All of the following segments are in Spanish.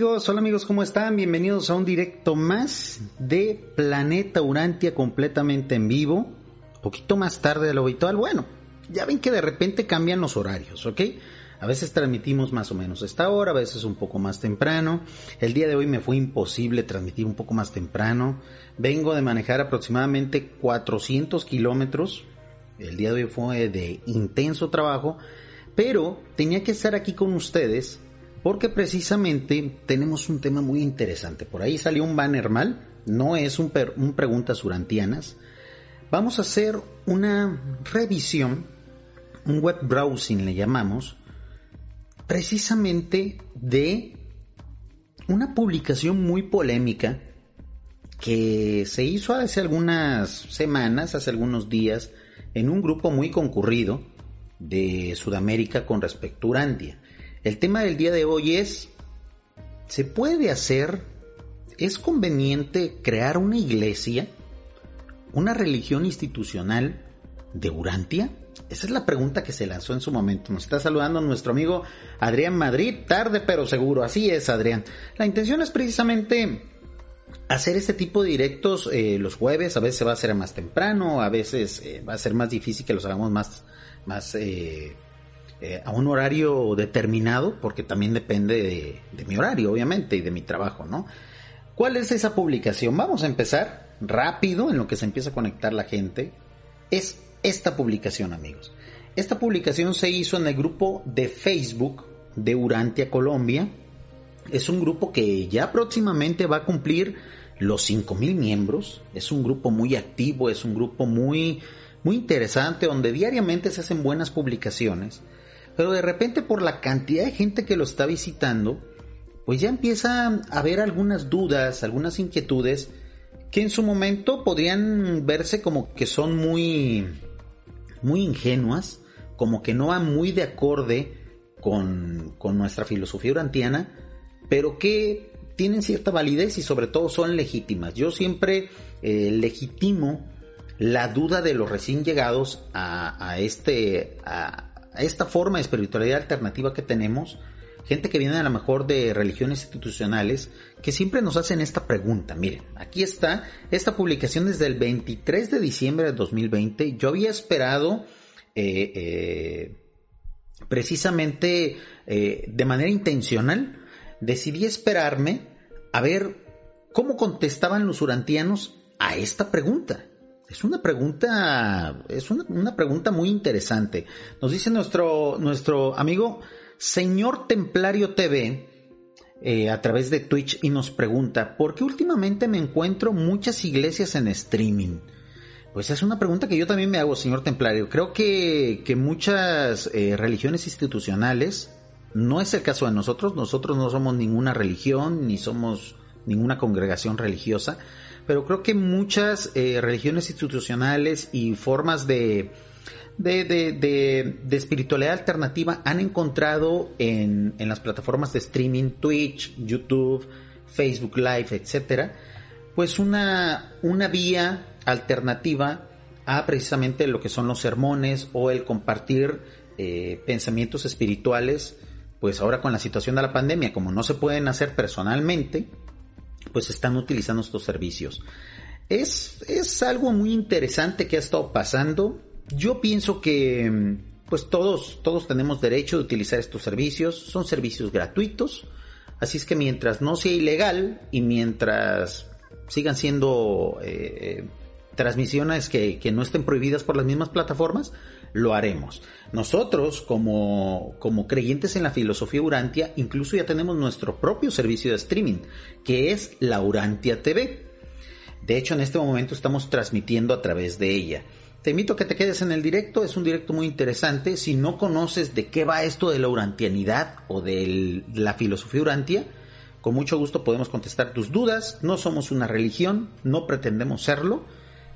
Hola amigos, ¿cómo están? Bienvenidos a un directo más de Planeta Urantia completamente en vivo. Poquito más tarde de lo habitual. Bueno, ya ven que de repente cambian los horarios, ¿ok? A veces transmitimos más o menos esta hora, a veces un poco más temprano. El día de hoy me fue imposible transmitir un poco más temprano. Vengo de manejar aproximadamente 400 kilómetros. El día de hoy fue de intenso trabajo, pero tenía que estar aquí con ustedes porque precisamente tenemos un tema muy interesante. Por ahí salió un banner mal, no es un, un preguntas urantianas. Vamos a hacer una revisión, un web browsing le llamamos, precisamente de una publicación muy polémica que se hizo hace algunas semanas, hace algunos días, en un grupo muy concurrido de Sudamérica con respecto a Urantia. El tema del día de hoy es, ¿se puede hacer, es conveniente crear una iglesia, una religión institucional de Urantia? Esa es la pregunta que se lanzó en su momento. Nos está saludando nuestro amigo Adrián Madrid, tarde pero seguro. Así es, Adrián. La intención es precisamente hacer este tipo de directos eh, los jueves. A veces va a ser más temprano, a veces eh, va a ser más difícil que los hagamos más, más eh, a un horario determinado, porque también depende de, de mi horario, obviamente, y de mi trabajo, ¿no? ¿Cuál es esa publicación? Vamos a empezar rápido en lo que se empieza a conectar la gente. Es esta publicación, amigos. Esta publicación se hizo en el grupo de Facebook de Urantia Colombia. Es un grupo que ya próximamente va a cumplir los 5000 miembros. Es un grupo muy activo, es un grupo muy muy interesante donde diariamente se hacen buenas publicaciones. Pero de repente por la cantidad de gente que lo está visitando, pues ya empieza a haber algunas dudas, algunas inquietudes que en su momento podrían verse como que son muy muy ingenuas, como que no van muy de acorde con, nuestra filosofía urantiana, pero que tienen cierta validez y sobre todo son legítimas. Yo siempre eh, legitimo la duda de los recién llegados a, este, a, a, esta forma de espiritualidad alternativa que tenemos, gente que viene a lo mejor de religiones institucionales, que siempre nos hacen esta pregunta. Miren, aquí está esta publicación desde el 23 de diciembre de 2020. Yo había esperado eh, eh, precisamente eh, de manera intencional, decidí esperarme a ver cómo contestaban los urantianos a esta pregunta. Es una pregunta, es una, pregunta muy interesante. Nos dice nuestro, nuestro amigo Señor Templario TV eh, a través de Twitch y nos pregunta, ¿por qué últimamente me encuentro muchas iglesias en streaming? Pues es una pregunta que yo también me hago, señor Templario. Creo que, que muchas eh, religiones institucionales, no es el caso de nosotros, nosotros no somos ninguna religión, ni somos ninguna congregación religiosa, pero creo que muchas eh, religiones institucionales y formas de, de, de, espiritualidad alternativa han encontrado en, en, las plataformas de streaming, Twitch, YouTube, Facebook Live, etcétera, pues una, una vía alternativa a precisamente lo que son los sermones o el compartir eh, pensamientos espirituales, pues ahora con la situación de la pandemia, como no se pueden hacer personalmente, pues están utilizando estos servicios. Es, es algo muy interesante que ha estado pasando. Yo pienso que pues todos, todos tenemos derecho de utilizar estos servicios, son servicios gratuitos, así es que mientras no sea ilegal y mientras sigan siendo eh, transmisiones que, que, no estén prohibidas por las mismas plataformas, lo haremos. Nosotros, como, como creyentes en la filosofía Urantia, incluso ya tenemos nuestro propio servicio de streaming, que es la Urantia TV. De hecho, en este momento estamos transmitiendo a través de ella. Te invito a que te quedes en el directo, es un directo muy interesante. Si no conoces de qué va esto de la urantianidad o de la filosofía urantia, con mucho gusto podemos contestar tus dudas. No somos una religión, no pretendemos serlo,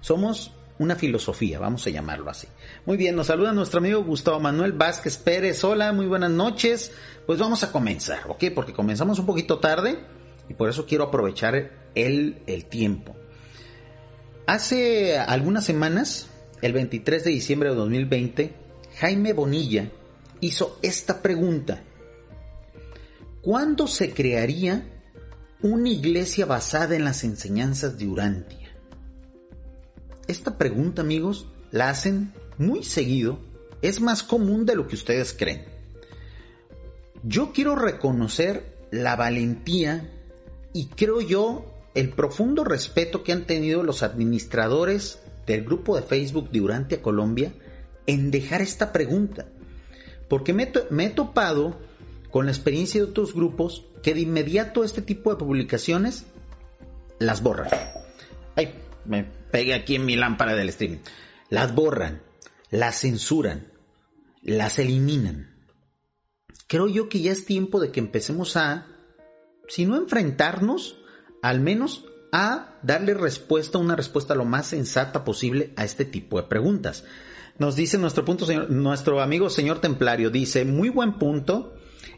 somos una filosofía, vamos a llamarlo así. Muy bien, nos saluda nuestro amigo Gustavo Manuel Vázquez Pérez. Hola, muy buenas noches. Pues vamos a comenzar, ¿ok? Porque comenzamos un poquito tarde y por eso quiero aprovechar el, el tiempo. Hace algunas semanas el 23 de diciembre de 2020, Jaime Bonilla hizo esta pregunta. ¿cuándo se crearía una iglesia basada en las enseñanzas de Urantia? Esta pregunta, amigos, la hacen muy seguido, es más común de lo que ustedes creen. Yo quiero reconocer la valentía y creo yo el profundo respeto que han tenido los administradores del grupo de Facebook de Urantia Colombia en dejar esta pregunta. Porque me, he topado con la experiencia de otros grupos que de inmediato este tipo de publicaciones las borran. Ay, me pegué aquí en mi lámpara del streaming. Las borran, las censuran, las eliminan. Creo yo que ya es tiempo de que empecemos a, si no enfrentarnos, al menos a darle respuesta, una respuesta lo más sensata posible a este tipo de preguntas. Nos dice nuestro punto, señor, nuestro amigo señor Templario, dice, muy buen punto,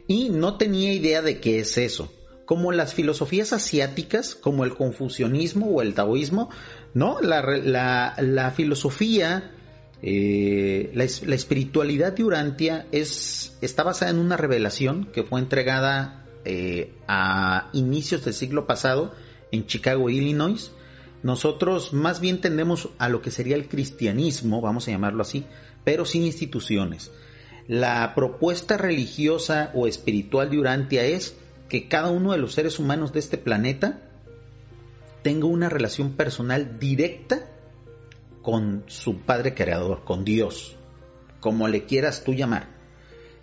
y no tenía idea de qué es eso. Como las filosofías asiáticas, como el confucianismo o el taoísmo, ¿no? La, filosofía, eh, la, espiritualidad de Urantia es, está basada en una revelación que fue entregada eh, a inicios del siglo pasado en Chicago, Illinois. Nosotros más bien tendemos a lo que sería el cristianismo, vamos a llamarlo así, pero sin instituciones. La propuesta religiosa o espiritual de Urantia es que cada uno de los seres humanos de este planeta tenga una relación personal directa con su Padre Creador, con Dios, como le quieras tú llamar.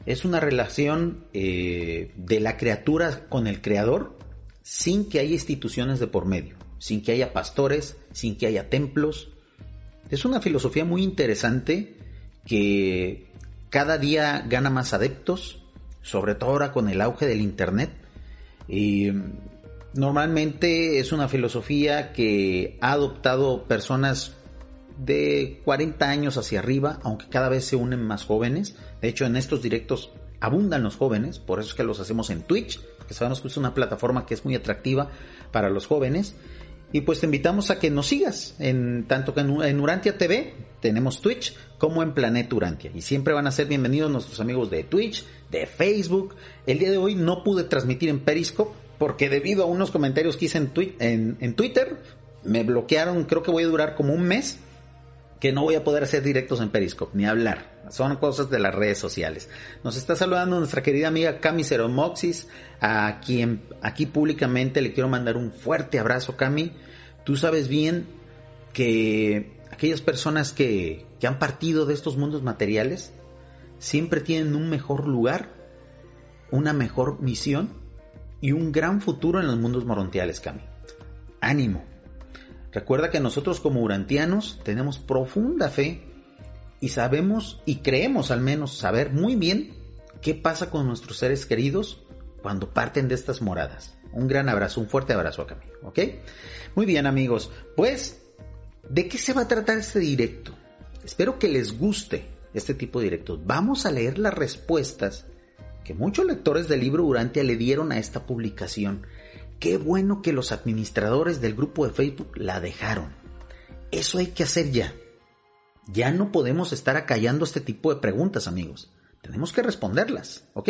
Es una relación eh, de la criatura con el Creador sin que haya instituciones de por medio, sin que haya pastores, sin que haya templos. Es una filosofía muy interesante que cada día gana más adeptos, sobre todo ahora con el auge del Internet. Y normalmente es una filosofía que ha adoptado personas de 40 años hacia arriba, aunque cada vez se unen más jóvenes. De hecho, en estos directos abundan los jóvenes, por eso es que los hacemos en Twitch, que sabemos que es una plataforma que es muy atractiva para los jóvenes. Y pues te invitamos a que nos sigas en tanto que en, Urantia TV tenemos Twitch como en Planeta Urantia. Y siempre van a ser bienvenidos nuestros amigos de Twitch, de Facebook. El día de hoy no pude transmitir en Periscope porque debido a unos comentarios que hice en, en Twitter me bloquearon. Creo que voy a durar como un mes que no voy a poder hacer directos en Periscope, ni hablar. Son cosas de las redes sociales. Nos está saludando nuestra querida amiga Cami Ceromoxis, a quien aquí públicamente le quiero mandar un fuerte abrazo, Cami. Tú sabes bien que aquellas personas que, que han partido de estos mundos materiales siempre tienen un mejor lugar, una mejor misión y un gran futuro en los mundos morontiales, Cami. Ánimo. Recuerda que nosotros como urantianos tenemos profunda fe y sabemos y creemos al menos saber muy bien qué pasa con nuestros seres queridos cuando parten de estas moradas. Un gran abrazo, un fuerte abrazo a Camilo, ¿ok? Muy bien amigos, pues, ¿de qué se va a tratar este directo? Espero que les guste este tipo de directos. Vamos a leer las respuestas que muchos lectores del libro Urantia le dieron a esta publicación Qué bueno que los administradores del grupo de Facebook la dejaron. Eso hay que hacer ya. Ya no podemos estar acallando este tipo de preguntas, amigos. Tenemos que responderlas, ¿ok?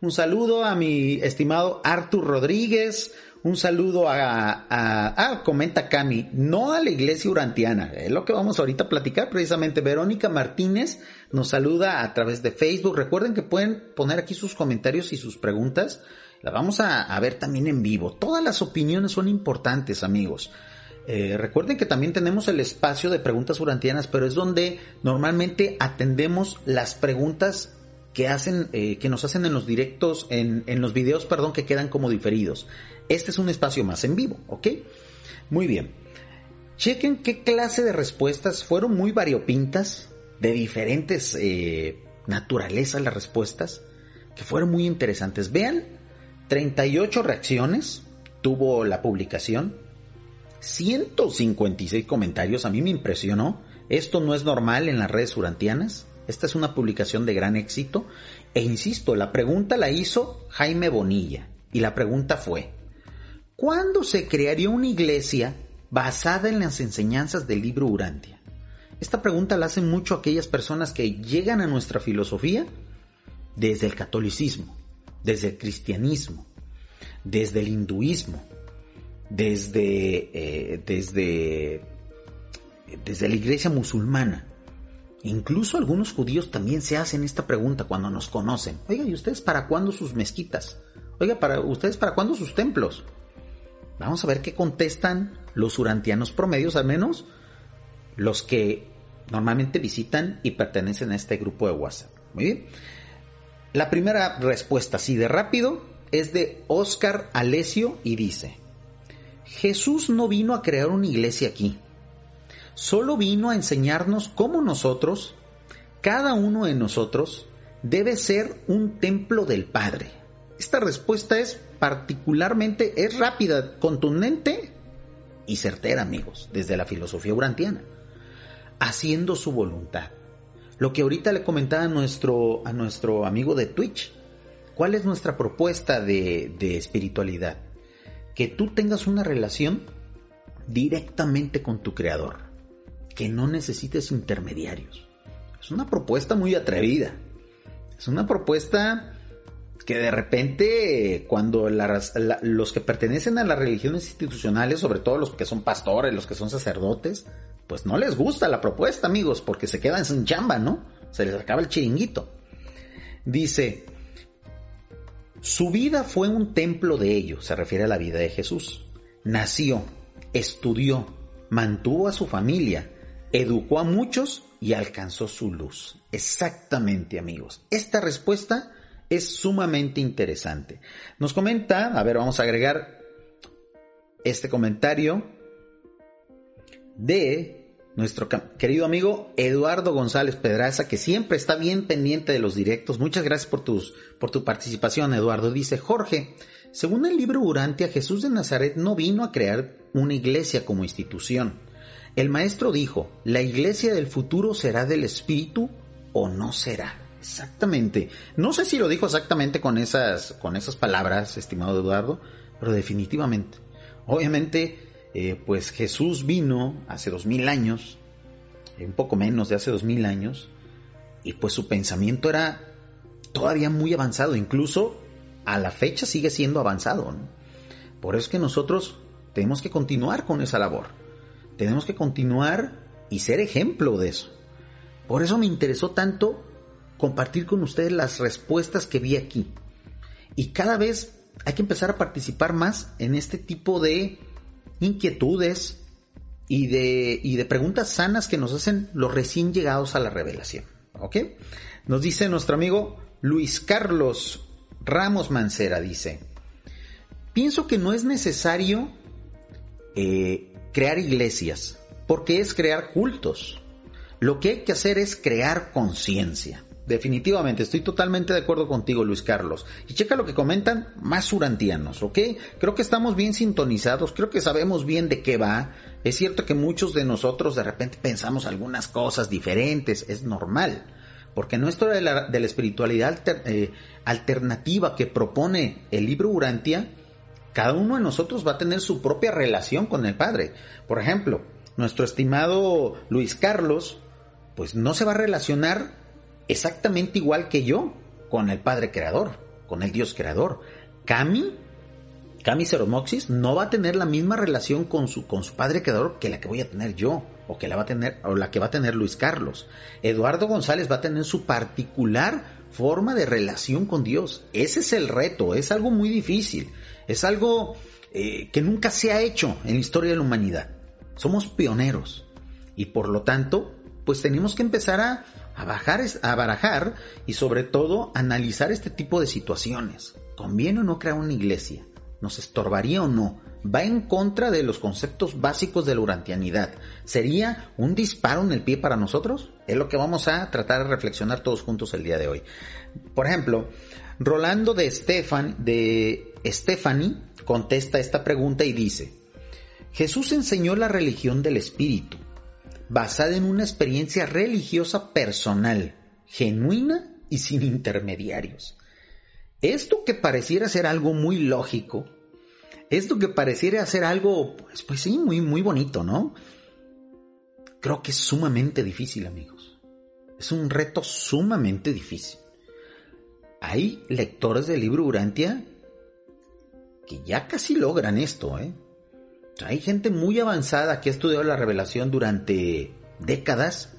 Un saludo a mi estimado Artur Rodríguez. Un saludo a, ah, comenta Cami, no a la iglesia urantiana. Es lo que vamos ahorita a platicar precisamente. Verónica Martínez nos saluda a través de Facebook. Recuerden que pueden poner aquí sus comentarios y sus preguntas la vamos a, ver también en vivo. Todas las opiniones son importantes, amigos. Eh, recuerden que también tenemos el espacio de preguntas urantianas, pero es donde normalmente atendemos las preguntas que hacen, eh, que nos hacen en los directos, en, en, los videos, perdón, que quedan como diferidos. Este es un espacio más en vivo, ¿ok? Muy bien. Chequen qué clase de respuestas fueron muy variopintas, de diferentes eh, naturalezas las respuestas, que fueron muy interesantes. Vean 38 reacciones tuvo la publicación, 156 comentarios, a mí me impresionó. Esto no es normal en las redes urantianas. Esta es una publicación de gran éxito. E insisto, la pregunta la hizo Jaime Bonilla. Y la pregunta fue, ¿cuándo se crearía una iglesia basada en las enseñanzas del libro Urantia? Esta pregunta la hacen mucho aquellas personas que llegan a nuestra filosofía desde el catolicismo desde el cristianismo, desde el hinduismo, desde, eh, desde, desde la iglesia musulmana. Incluso algunos judíos también se hacen esta pregunta cuando nos conocen. Oiga, ¿y ustedes para cuándo sus mezquitas? Oiga, ¿para ustedes para cuándo sus templos? Vamos a ver qué contestan los urantianos promedios, al menos los que normalmente visitan y pertenecen a este grupo de WhatsApp. Muy bien. La primera respuesta, así de rápido, es de Oscar Alesio y dice, Jesús no vino a crear una iglesia aquí, solo vino a enseñarnos cómo nosotros, cada uno de nosotros, debe ser un templo del Padre. Esta respuesta es particularmente, es rápida, contundente y certera, amigos, desde la filosofía urantiana, haciendo su voluntad. Lo que ahorita le comentaba a nuestro, a nuestro amigo de Twitch, ¿cuál es nuestra propuesta de, de espiritualidad? Que tú tengas una relación directamente con tu creador, que no necesites intermediarios. Es una propuesta muy atrevida. Es una propuesta que de repente cuando los que pertenecen a las religiones institucionales, sobre todo los que son pastores, los que son sacerdotes, pues no les gusta la propuesta, amigos, porque se quedan sin chamba, ¿no? Se les acaba el chiringuito. Dice, su vida fue un templo de ellos, se refiere a la vida de Jesús. Nació, estudió, mantuvo a su familia, educó a muchos y alcanzó su luz. Exactamente, amigos. Esta respuesta es sumamente interesante. Nos comenta, a ver, vamos a agregar este comentario de nuestro querido amigo Eduardo González Pedraza, que siempre está bien pendiente de los directos. Muchas gracias por, tus, por tu participación, Eduardo. Dice Jorge, según el libro Urantia, Jesús de Nazaret no vino a crear una iglesia como institución. El maestro dijo, la iglesia del futuro será del Espíritu o no será. Exactamente. No sé si lo dijo exactamente con esas, con esas palabras, estimado Eduardo, pero definitivamente. Obviamente, eh, pues Jesús vino hace dos mil años, un poco menos de hace dos mil años, y pues su pensamiento era todavía muy avanzado, incluso a la fecha sigue siendo avanzado. Por eso es que nosotros tenemos que continuar con esa labor. Tenemos que continuar y ser ejemplo de eso. Por eso me interesó tanto compartir con ustedes las respuestas que vi aquí. Y cada vez hay que empezar a participar más en este tipo de inquietudes y de, y de preguntas sanas que nos hacen los recién llegados a la revelación. ¿Ok? Nos dice nuestro amigo Luis Carlos Ramos Mancera, dice, pienso que no es necesario eh, crear iglesias, porque es crear cultos. Lo que hay que hacer es crear conciencia. Definitivamente, estoy totalmente de acuerdo contigo, Luis Carlos. Y checa lo que comentan más urantianos, ¿ok? Creo que estamos bien sintonizados, creo que sabemos bien de qué va. Es cierto que muchos de nosotros de repente pensamos algunas cosas diferentes, es normal. Porque la, de la espiritualidad eh, alternativa que propone el libro Urantia, cada uno de nosotros va a tener su propia relación con el Padre. Por ejemplo, nuestro estimado Luis Carlos, pues no se va a relacionar exactamente igual que yo con el Padre Creador, con el Dios Creador. Cami, Cami Ceromoxis, no va a tener la misma relación con su, con su Padre Creador que la que voy a tener yo, o que la va a tener, o la que va a tener Luis Carlos. Eduardo González va a tener su particular forma de relación con Dios. Ese es el reto, es algo muy difícil, es algo eh, que nunca se ha hecho en la historia de la humanidad. Somos pioneros y por lo tanto, pues tenemos que empezar a a, bajar, a barajar y sobre todo analizar este tipo de situaciones. ¿Conviene o no crear una iglesia? ¿Nos estorbaría o no? ¿Va en contra de los conceptos básicos de la urantianidad? ¿Sería un disparo en el pie para nosotros? Es lo que vamos a tratar de reflexionar todos juntos el día de hoy. Por ejemplo, Rolando de, Stefan, de Stephanie contesta esta pregunta y dice, Jesús enseñó la religión del espíritu basada en una experiencia religiosa personal, genuina y sin intermediarios. Esto que pareciera ser algo muy lógico, esto que pareciera ser algo, pues, pues sí, muy, muy bonito, ¿no? Creo que es sumamente difícil, amigos. Es un reto sumamente difícil. Hay lectores del libro Urantia que ya casi logran esto, ¿eh? Hay gente muy avanzada que ha estudiado la revelación durante décadas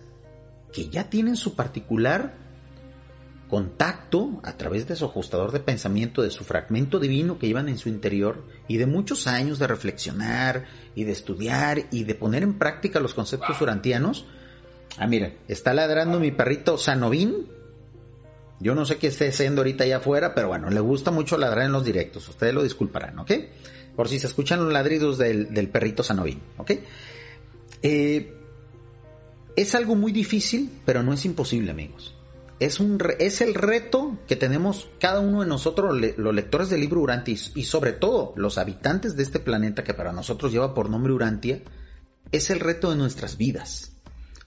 que ya tienen su particular contacto a través de su ajustador de pensamiento, de su fragmento divino que llevan en su interior y de muchos años de reflexionar y de estudiar y de poner en práctica los conceptos urantianos. Ah, miren, está ladrando mi perrito Sanovín. Yo no sé qué esté haciendo ahorita allá afuera, pero bueno, le gusta mucho ladrar en los directos. Ustedes lo disculparán, ¿ok? Por si se escuchan los ladridos del, perrito Sanovín, ¿ok? Eh, es algo muy difícil, pero no es imposible, amigos es, un, es el reto que tenemos cada uno de nosotros, los lectores del libro Urantia, y sobre todo los habitantes de este planeta que para nosotros lleva por nombre Urantia, es el reto de nuestras vidas.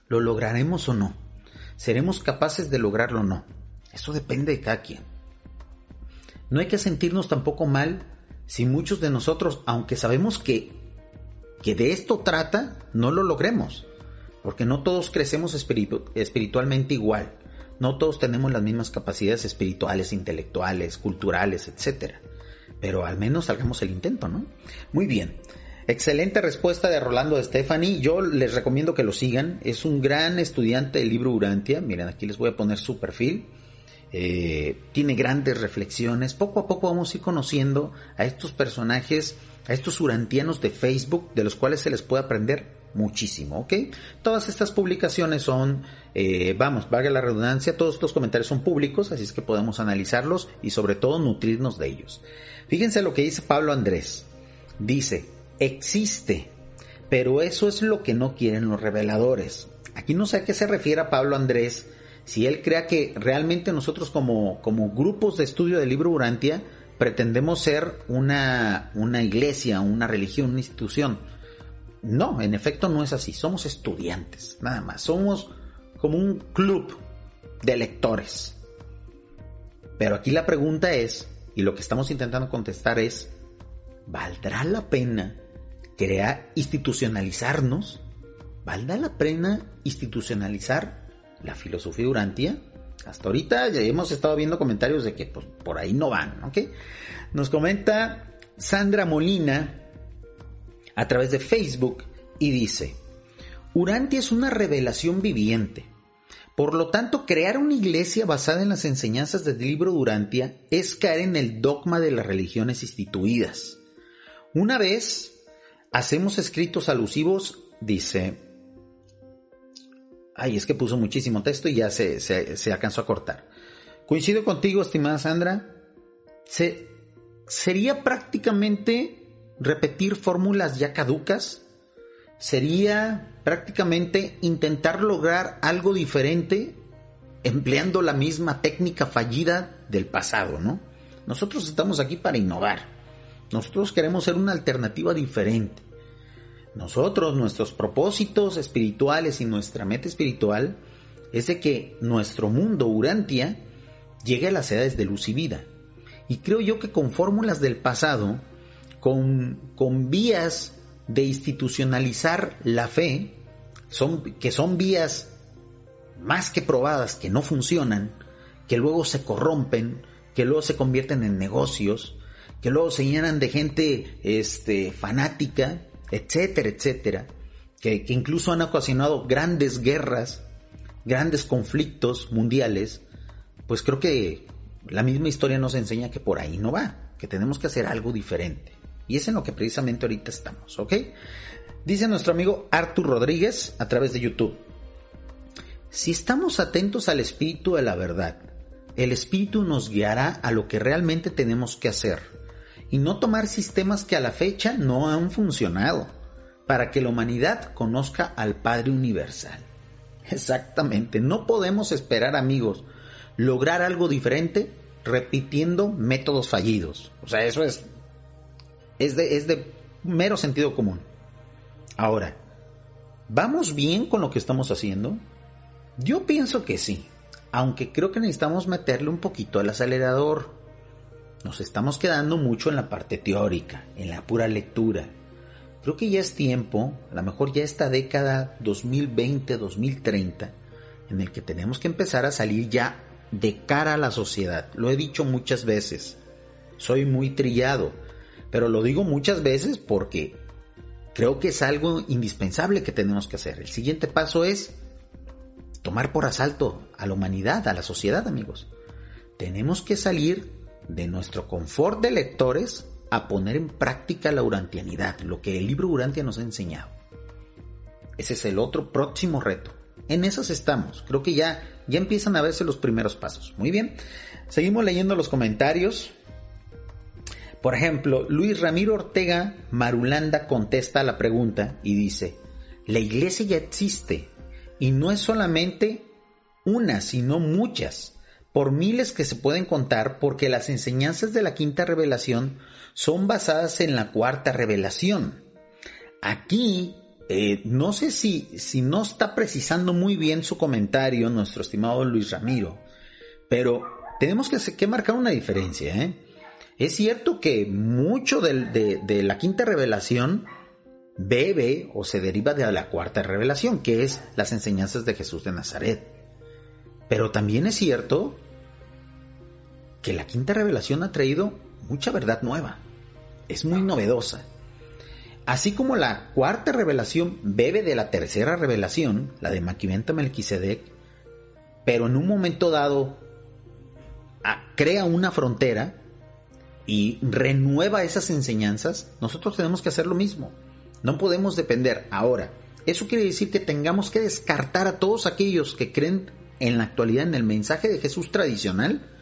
¿Lo lograremos o no? ¿Seremos capaces de lograrlo o no? Eso depende de cada quien. No hay que sentirnos tampoco mal si muchos de nosotros, aunque sabemos que, que de esto trata, no lo logremos. Porque no todos crecemos espiritualmente igual no todos tenemos las mismas capacidades espirituales, intelectuales, culturales, etc. Pero al menos hagamos el intento, ¿no? Muy bien. Excelente respuesta de Rolando de Stefani. Yo les recomiendo que lo sigan. Es un gran estudiante del libro Urantia. Miren, aquí les voy a poner su perfil. Eh, tiene grandes reflexiones. Poco a poco vamos a ir conociendo a estos personajes, a estos urantianos de Facebook, de los cuales se les puede aprender muchísimo, ¿ok? Todas estas publicaciones son, eh, vamos, valga la redundancia, todos estos comentarios son públicos, así es que podemos analizarlos y sobre todo nutrirnos de ellos. Fíjense lo que dice Pablo Andrés. Dice, existe, pero eso es lo que no quieren los reveladores. Aquí no sé a qué se refiere Pablo Andrés, si él crea que realmente nosotros como, como grupos de estudio del libro Urantia pretendemos ser una, una iglesia, una religión, una institución no, en efecto no es así. Somos estudiantes, nada más. Somos como un club de lectores. Pero aquí la pregunta es, y lo que estamos intentando contestar es, ¿valdrá la pena crear, institucionalizarnos? ¿Valdrá la pena institucionalizar la filosofía Urantia? Hasta ahorita ya hemos estado viendo comentarios de que pues, por ahí no van, ¿ok? Nos comenta Sandra Molina, a través de Facebook y dice, Urantia es una revelación viviente. Por lo tanto, crear una iglesia basada en las enseñanzas del libro de Urantia es caer en el dogma de las religiones instituidas. Una vez hacemos escritos alusivos, dice, ay, es que puso muchísimo texto y ya se, se, alcanzó a cortar. Coincido contigo, estimada Sandra, se, sería prácticamente repetir fórmulas ya caducas, sería prácticamente intentar lograr algo diferente empleando la misma técnica fallida del pasado, ¿no? Nosotros estamos aquí para innovar. Nosotros queremos ser una alternativa diferente. Nosotros, nuestros propósitos espirituales y nuestra meta espiritual es de que nuestro mundo Urantia llegue a las edades de luz y vida. Y creo yo que con fórmulas del pasado con, vías de institucionalizar la fe, son, que son vías más que probadas, que no funcionan, que luego se corrompen, que luego se convierten en negocios, que luego se llenan de gente este, fanática, etcétera, etcétera, que, incluso han ocasionado grandes guerras, grandes conflictos mundiales, pues creo que la misma historia nos enseña que por ahí no va, que tenemos que hacer algo diferente. Y es en lo que precisamente ahorita estamos, ¿ok? Dice nuestro amigo Artur Rodríguez a través de YouTube. Si estamos atentos al espíritu de la verdad, el espíritu nos guiará a lo que realmente tenemos que hacer y no tomar sistemas que a la fecha no han funcionado para que la humanidad conozca al Padre Universal. Exactamente, no podemos esperar amigos lograr algo diferente repitiendo métodos fallidos. O sea, eso es es de, es de mero sentido común. Ahora, ¿vamos bien con lo que estamos haciendo? Yo pienso que sí, aunque creo que necesitamos meterle un poquito al acelerador. Nos estamos quedando mucho en la parte teórica, en la pura lectura. Creo que ya es tiempo, a lo mejor ya esta década 2020-2030, en el que tenemos que empezar a salir ya de cara a la sociedad. Lo he dicho muchas veces, soy muy trillado pero lo digo muchas veces porque creo que es algo indispensable que tenemos que hacer. El siguiente paso es tomar por asalto a la humanidad, a la sociedad, amigos. Tenemos que salir de nuestro confort de lectores a poner en práctica la urantianidad, lo que el libro Urantia nos ha enseñado. Ese es el otro próximo reto. En esas estamos. Creo que ya, ya empiezan a verse los primeros pasos. Muy bien. Seguimos leyendo los comentarios. Por ejemplo, Luis Ramiro Ortega Marulanda contesta a la pregunta y dice, la iglesia ya existe y no es solamente una, sino muchas, por miles que se pueden contar porque las enseñanzas de la quinta revelación son basadas en la cuarta revelación. Aquí eh, no sé si, si no está precisando muy bien su comentario nuestro estimado Luis Ramiro, pero tenemos que, marcar una diferencia. ¿eh? Es cierto que mucho de, de la quinta revelación bebe o se deriva de la cuarta revelación, que es las enseñanzas de Jesús de Nazaret. Pero también es cierto que la quinta revelación ha traído mucha verdad nueva. Es muy novedosa. Así como la cuarta revelación bebe de la tercera revelación, la de Maquiventa Melquisedec, pero en un momento dado crea una frontera y renueva esas enseñanzas, nosotros tenemos que hacer lo mismo. No podemos depender. Ahora, eso quiere decir que tengamos que descartar a todos aquellos que creen en la actualidad en el mensaje de Jesús tradicional,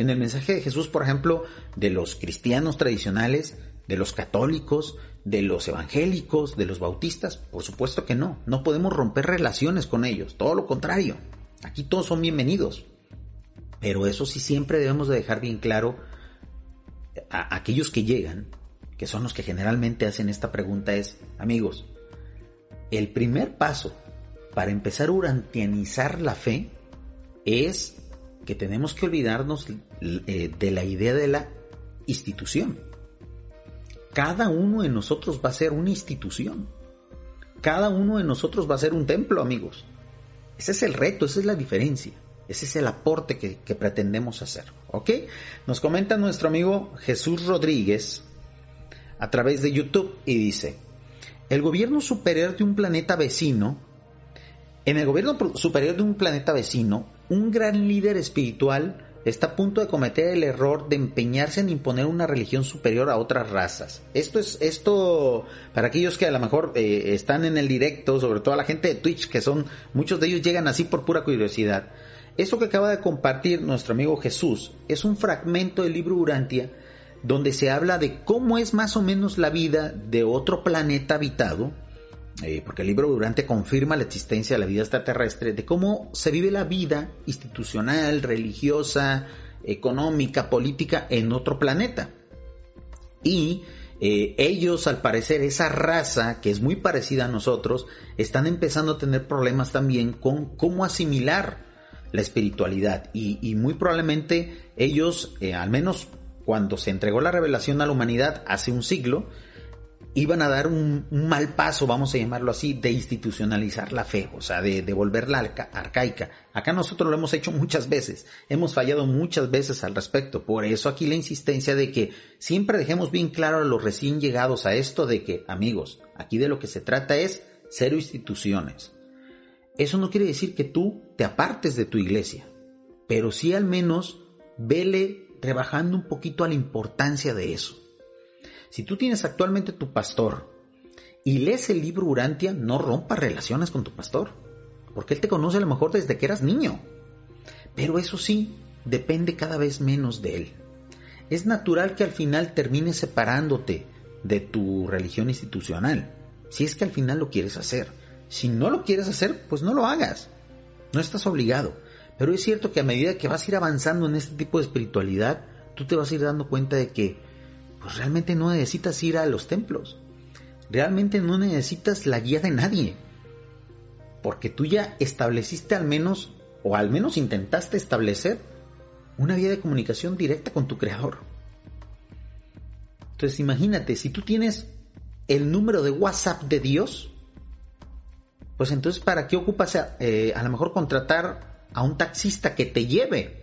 en el mensaje de Jesús, por ejemplo, de los cristianos tradicionales, de los católicos, de los evangélicos, de los bautistas? Por supuesto que no. No podemos romper relaciones con ellos. Todo lo contrario. Aquí todos son bienvenidos. Pero eso sí siempre debemos de dejar bien claro a aquellos que llegan, que son los que generalmente hacen esta pregunta es, amigos, el primer paso para empezar a urantianizar la fe es que tenemos que olvidarnos eh, de la idea de la institución cada uno de nosotros va a ser una institución. Cada uno de nosotros va a ser un templo, amigos. Ese es el reto, esa es la diferencia. Ese es el aporte que, pretendemos hacer. ¿Ok? Nos comenta nuestro amigo Jesús Rodríguez a través de YouTube y dice, el gobierno superior de un planeta vecino, en el gobierno superior de un planeta vecino, un gran líder espiritual está a punto de cometer el error de empeñarse en imponer una religión superior a otras razas. Esto es esto para aquellos que a lo mejor eh, están en el directo, sobre todo la gente de Twitch, que son muchos de ellos llegan así por pura curiosidad. Esto que acaba de compartir nuestro amigo Jesús es un fragmento del libro Urantia donde se habla de cómo es más o menos la vida de otro planeta habitado eh, porque el libro Durante confirma la existencia de la vida extraterrestre, de cómo se vive la vida institucional, religiosa, económica, política en otro planeta. Y eh, ellos, al parecer, esa raza, que es muy parecida a nosotros, están empezando a tener problemas también con cómo asimilar la espiritualidad. Y, muy probablemente ellos, eh, al menos cuando se entregó la revelación a la humanidad hace un siglo, iban a dar un, mal paso, vamos a llamarlo así, de institucionalizar la fe, o sea, de, volverla arcaica. Acá nosotros lo hemos hecho muchas veces, hemos fallado muchas veces al respecto, por eso aquí la insistencia de que siempre dejemos bien claro a los recién llegados a esto de que, amigos, aquí de lo que se trata es cero instituciones. Eso no quiere decir que tú te apartes de tu iglesia, pero sí al menos vele rebajando un poquito a la importancia de eso. Si tú tienes actualmente tu pastor y lees el libro Urantia, no rompas relaciones con tu pastor, porque él te conoce a lo mejor desde que eras niño. Pero eso sí, depende cada vez menos de él. Es natural que al final termines separándote de tu religión institucional, si es que al final lo quieres hacer. Si no lo quieres hacer, pues no lo hagas. No estás obligado. Pero es cierto que a medida que vas a ir avanzando en este tipo de espiritualidad, tú te vas a ir dando cuenta de que pues realmente no necesitas ir a los templos. Realmente no necesitas la guía de nadie. Porque tú ya estableciste al menos, o al menos intentaste establecer, una vía de comunicación directa con tu creador. Entonces imagínate, si tú tienes el número de WhatsApp de Dios, pues entonces ¿para qué ocupas eh, a lo mejor contratar a un taxista que te lleve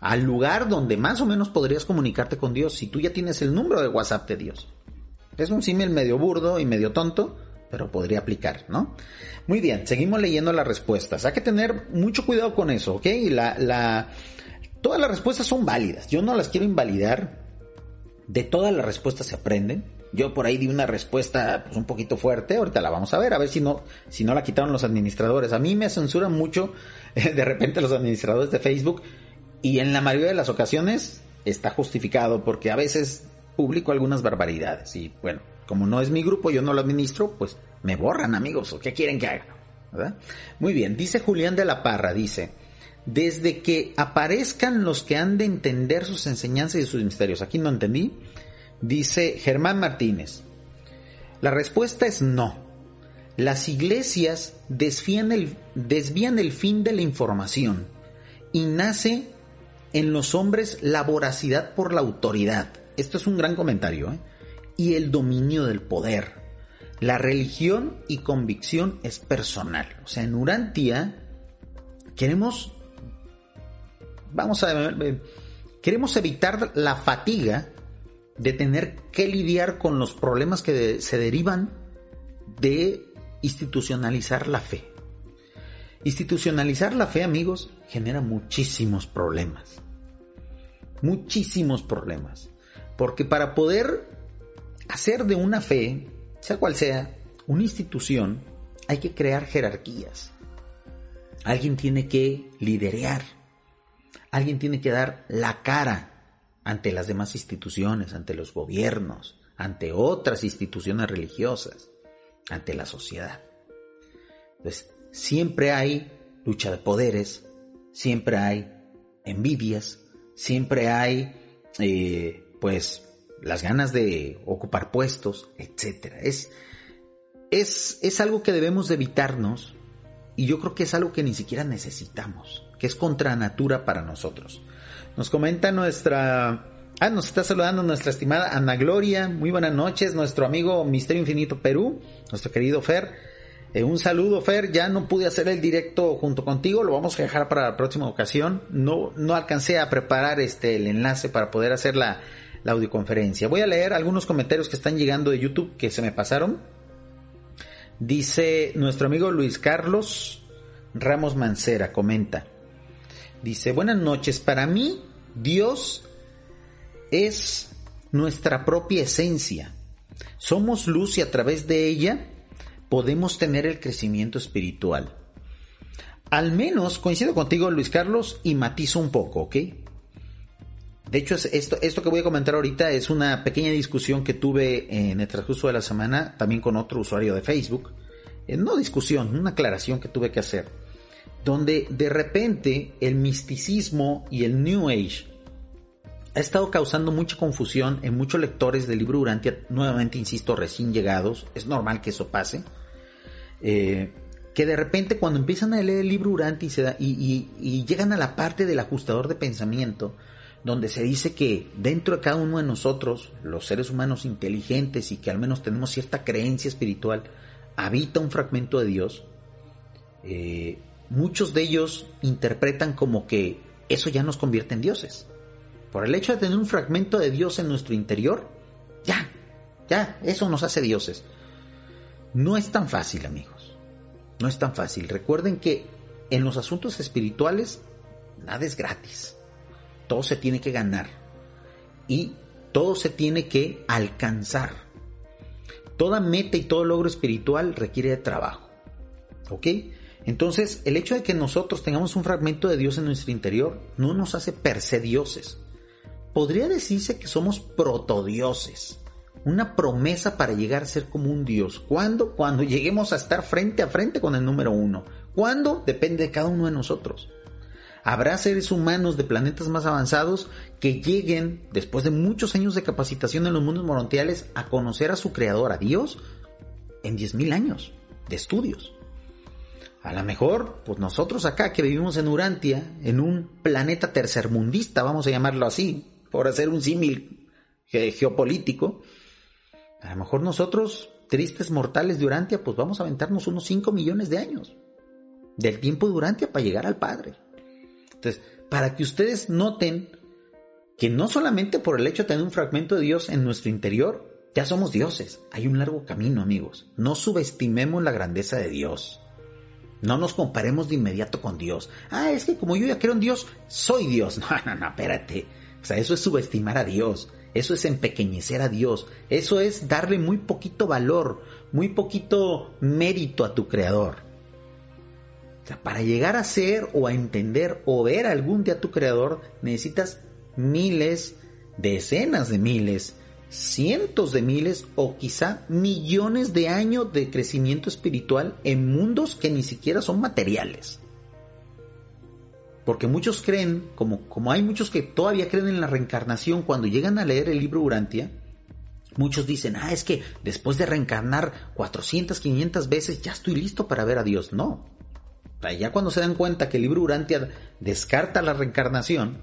al lugar donde más o menos podrías comunicarte con Dios si tú ya tienes el número de WhatsApp de Dios. Es un símil medio burdo y medio tonto, pero podría aplicar, ¿no? Muy bien, seguimos leyendo las respuestas. Hay que tener mucho cuidado con eso, ¿ok? La, la, todas las respuestas son válidas. Yo no las quiero invalidar. De todas las respuestas se aprenden. Yo por ahí di una respuesta pues, un poquito fuerte, ahorita la vamos a ver, a ver si no, si no la quitaron los administradores. A mí me censuran mucho de repente los administradores de Facebook y en la mayoría de las ocasiones está justificado porque a veces publico algunas barbaridades y bueno, como no es mi grupo, yo no lo administro, pues me borran amigos, ¿o qué quieren que haga? Muy bien, dice Julián de la Parra, dice, desde que aparezcan los que han de entender sus enseñanzas y sus misterios, aquí no entendí, dice Germán Martínez, la respuesta es no. Las iglesias desvían el, desvían el fin de la información y nace en los hombres la voracidad por la autoridad. Esto es un gran comentario. ¿eh? Y el dominio del poder. La religión y convicción es personal. O sea, en Urantia queremos, vamos a ver, queremos evitar la fatiga de tener que lidiar con los problemas que se derivan de institucionalizar la fe. Institucionalizar la fe, amigos, genera muchísimos problemas muchísimos problemas. Porque para poder hacer de una fe, sea cual sea, una institución, hay que crear jerarquías. Alguien tiene que liderear. Alguien tiene que dar la cara ante las demás instituciones, ante los gobiernos, ante otras instituciones religiosas, ante la sociedad. Entonces, siempre hay lucha de poderes, siempre hay envidias, siempre hay, eh, pues, las ganas de ocupar puestos, etc. Es, es, es algo que debemos de evitarnos y yo creo que es algo que ni siquiera necesitamos, que es contra natura para nosotros. Nos comenta nuestra... Ah, nos está saludando nuestra estimada Ana Gloria. Muy buenas noches, nuestro amigo Misterio Infinito Perú, nuestro querido Fer. Eh, un saludo, Fer. Ya no pude hacer el directo junto contigo. Lo vamos a dejar para la próxima ocasión. No, no alcancé a preparar este, el enlace para poder hacer la, la audioconferencia. Voy a leer algunos comentarios que están llegando de YouTube que se me pasaron. Dice nuestro amigo Luis Carlos Ramos Mancera, comenta. Dice, buenas noches. Para mí, Dios es nuestra propia esencia. Somos luz y a través de ella podemos tener el crecimiento espiritual. Al menos coincido contigo, Luis Carlos, y matizo un poco, ¿ok? De hecho, esto, esto que voy a comentar ahorita es una pequeña discusión que tuve en el transcurso de la semana, también con otro usuario de Facebook. No discusión, una aclaración que tuve que hacer. Donde de repente el misticismo y el New Age ha estado causando mucha confusión en muchos lectores del libro Urantia, nuevamente insisto, recién llegados, es normal que eso pase, eh, que de repente cuando empiezan a leer el libro Urantia y, y, llegan a la parte del ajustador de pensamiento, donde se dice que dentro de cada uno de nosotros, los seres humanos inteligentes y que al menos tenemos cierta creencia espiritual, habita un fragmento de Dios, eh, muchos de ellos interpretan como que eso ya nos convierte en dioses por el hecho de tener un fragmento de Dios en nuestro interior, ya, ya, eso nos hace dioses. No es tan fácil, amigos. No es tan fácil. Recuerden que en los asuntos espirituales nada es gratis. Todo se tiene que ganar. Y todo se tiene que alcanzar. Toda meta y todo logro espiritual requiere de trabajo. ¿Ok? Entonces, el hecho de que nosotros tengamos un fragmento de Dios en nuestro interior no nos hace per se dioses podría decirse que somos protodioses, una promesa para llegar a ser como un dios. ¿Cuándo? Cuando lleguemos a estar frente a frente con el número uno. ¿Cuándo? Depende de cada uno de nosotros. Habrá seres humanos de planetas más avanzados que lleguen, después de muchos años de capacitación en los mundos morontiales, a conocer a su creador, a Dios, en 10.000 años de estudios. A lo mejor, pues nosotros acá que vivimos en Urantia, en un planeta tercermundista, vamos a llamarlo así, por hacer un símil geopolítico, a lo mejor nosotros, tristes mortales de Urantia, pues vamos a aventarnos unos 5 millones de años del tiempo de Urantia para llegar al Padre. Entonces, para que ustedes noten que no solamente por el hecho de tener un fragmento de Dios en nuestro interior, Ya somos dioses. Hay un largo camino, amigos. No subestimemos la grandeza de Dios. No nos comparemos de inmediato con Dios. Ah, es que como yo ya creo en Dios, soy Dios. No, no, no, espérate. O sea, eso es subestimar a Dios. Eso es empequeñecer a Dios. Eso es darle muy poquito valor, muy poquito mérito a tu Creador. O sea, para llegar a ser o a entender o ver algún día a tu Creador, necesitas miles, decenas de miles, cientos de miles o quizá millones de años de crecimiento espiritual en mundos que ni siquiera son materiales. Porque muchos creen, como, como hay muchos que todavía creen en la reencarnación, cuando llegan a leer el libro Urantia, muchos dicen, ah, es que después de reencarnar 400, 500 veces ya estoy listo para ver a Dios. No. ya cuando se dan cuenta que el libro Urantia descarta la reencarnación,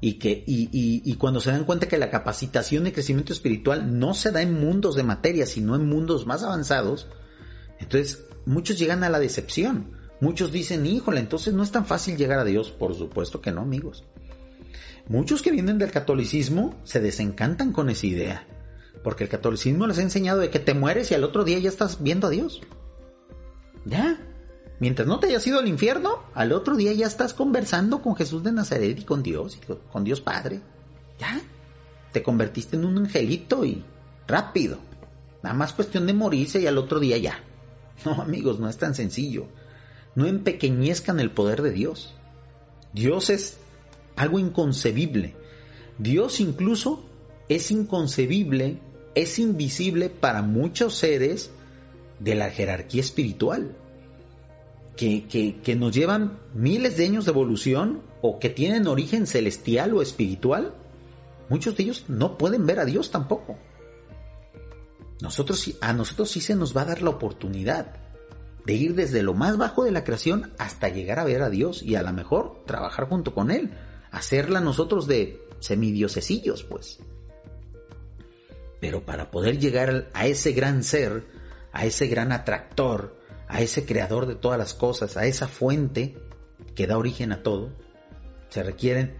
y que y, y, cuando se dan cuenta que la capacitación de crecimiento espiritual no se da en mundos de materia, sino en mundos más avanzados, entonces muchos llegan a la decepción. Muchos dicen, híjole, entonces no es tan fácil llegar a Dios. Por supuesto que no, amigos. Muchos que vienen del catolicismo se desencantan con esa idea. Porque el catolicismo les ha enseñado de que te mueres y al otro día ya estás viendo a Dios. Ya. Mientras no te hayas ido al infierno, al otro día ya estás conversando con Jesús de Nazaret y con Dios, con Dios Padre. Ya. Te convertiste en un angelito y rápido. Nada más cuestión de morirse y al otro día ya. No, amigos, no es tan sencillo no empequeñezcan el poder de Dios. Dios es algo inconcebible. Dios incluso es inconcebible, es invisible para muchos seres de la jerarquía espiritual, que, que, nos llevan miles de años de evolución o que tienen origen celestial o espiritual. Muchos de ellos no pueden ver a Dios tampoco. Nosotros, a nosotros sí se nos va a dar la oportunidad de ir desde lo más bajo de la creación hasta llegar a ver a Dios y a lo mejor trabajar junto con Él, hacerla nosotros de semidiosesillos, pues. Pero para poder llegar a ese gran ser, a ese gran atractor, a ese creador de todas las cosas, a esa fuente que da origen a todo, se requieren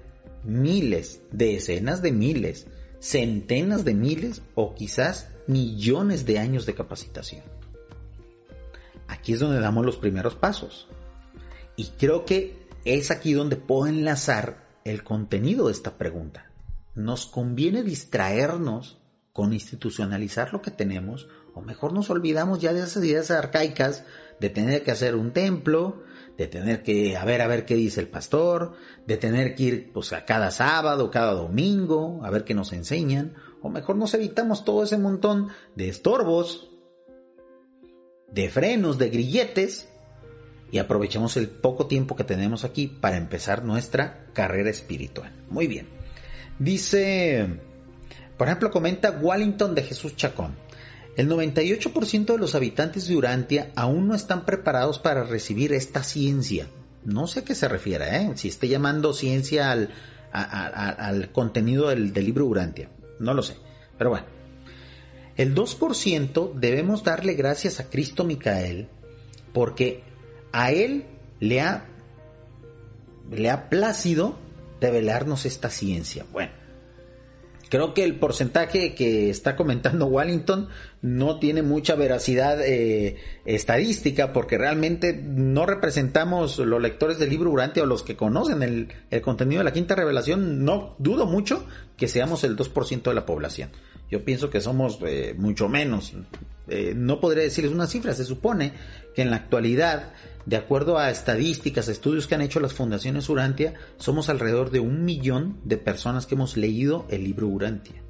miles, decenas de miles, centenas de miles o quizás millones de años de capacitación. Aquí es donde damos los primeros pasos. Y creo que es aquí donde puedo enlazar el contenido de esta pregunta. ¿Nos conviene distraernos con institucionalizar lo que tenemos? ¿O mejor nos olvidamos ya de esas ideas arcaicas de tener que hacer un templo, de tener que a ver a ver qué dice el pastor, de tener que ir pues a cada sábado, cada domingo, a ver qué nos enseñan, o mejor nos evitamos todo ese montón de estorbos de frenos, de grilletes, y aprovechemos el poco tiempo que tenemos aquí para empezar nuestra carrera espiritual. Muy bien. Dice, por ejemplo, comenta Wallington de Jesús Chacón. El 98% de los habitantes de Urantia aún no están preparados para recibir esta ciencia. No sé a qué se refiere, ¿eh? si esté llamando ciencia al, al contenido del, del libro Urantia. No lo sé. Pero bueno, el 2% debemos darle gracias a Cristo Micael porque a él le ha, le ha plácido revelarnos esta ciencia. Bueno, creo que el porcentaje que está comentando Wellington no tiene mucha veracidad eh, estadística porque realmente no representamos los lectores del libro Durante o los que conocen el, el contenido de la quinta revelación. No dudo mucho que seamos el 2% de la población. Yo pienso que somos eh, mucho menos. Eh, no podría decirles una cifra. Se supone que en la actualidad, de acuerdo a estadísticas, estudios que han hecho las fundaciones Urantia, somos alrededor de un millón de personas que hemos leído el libro Urantia.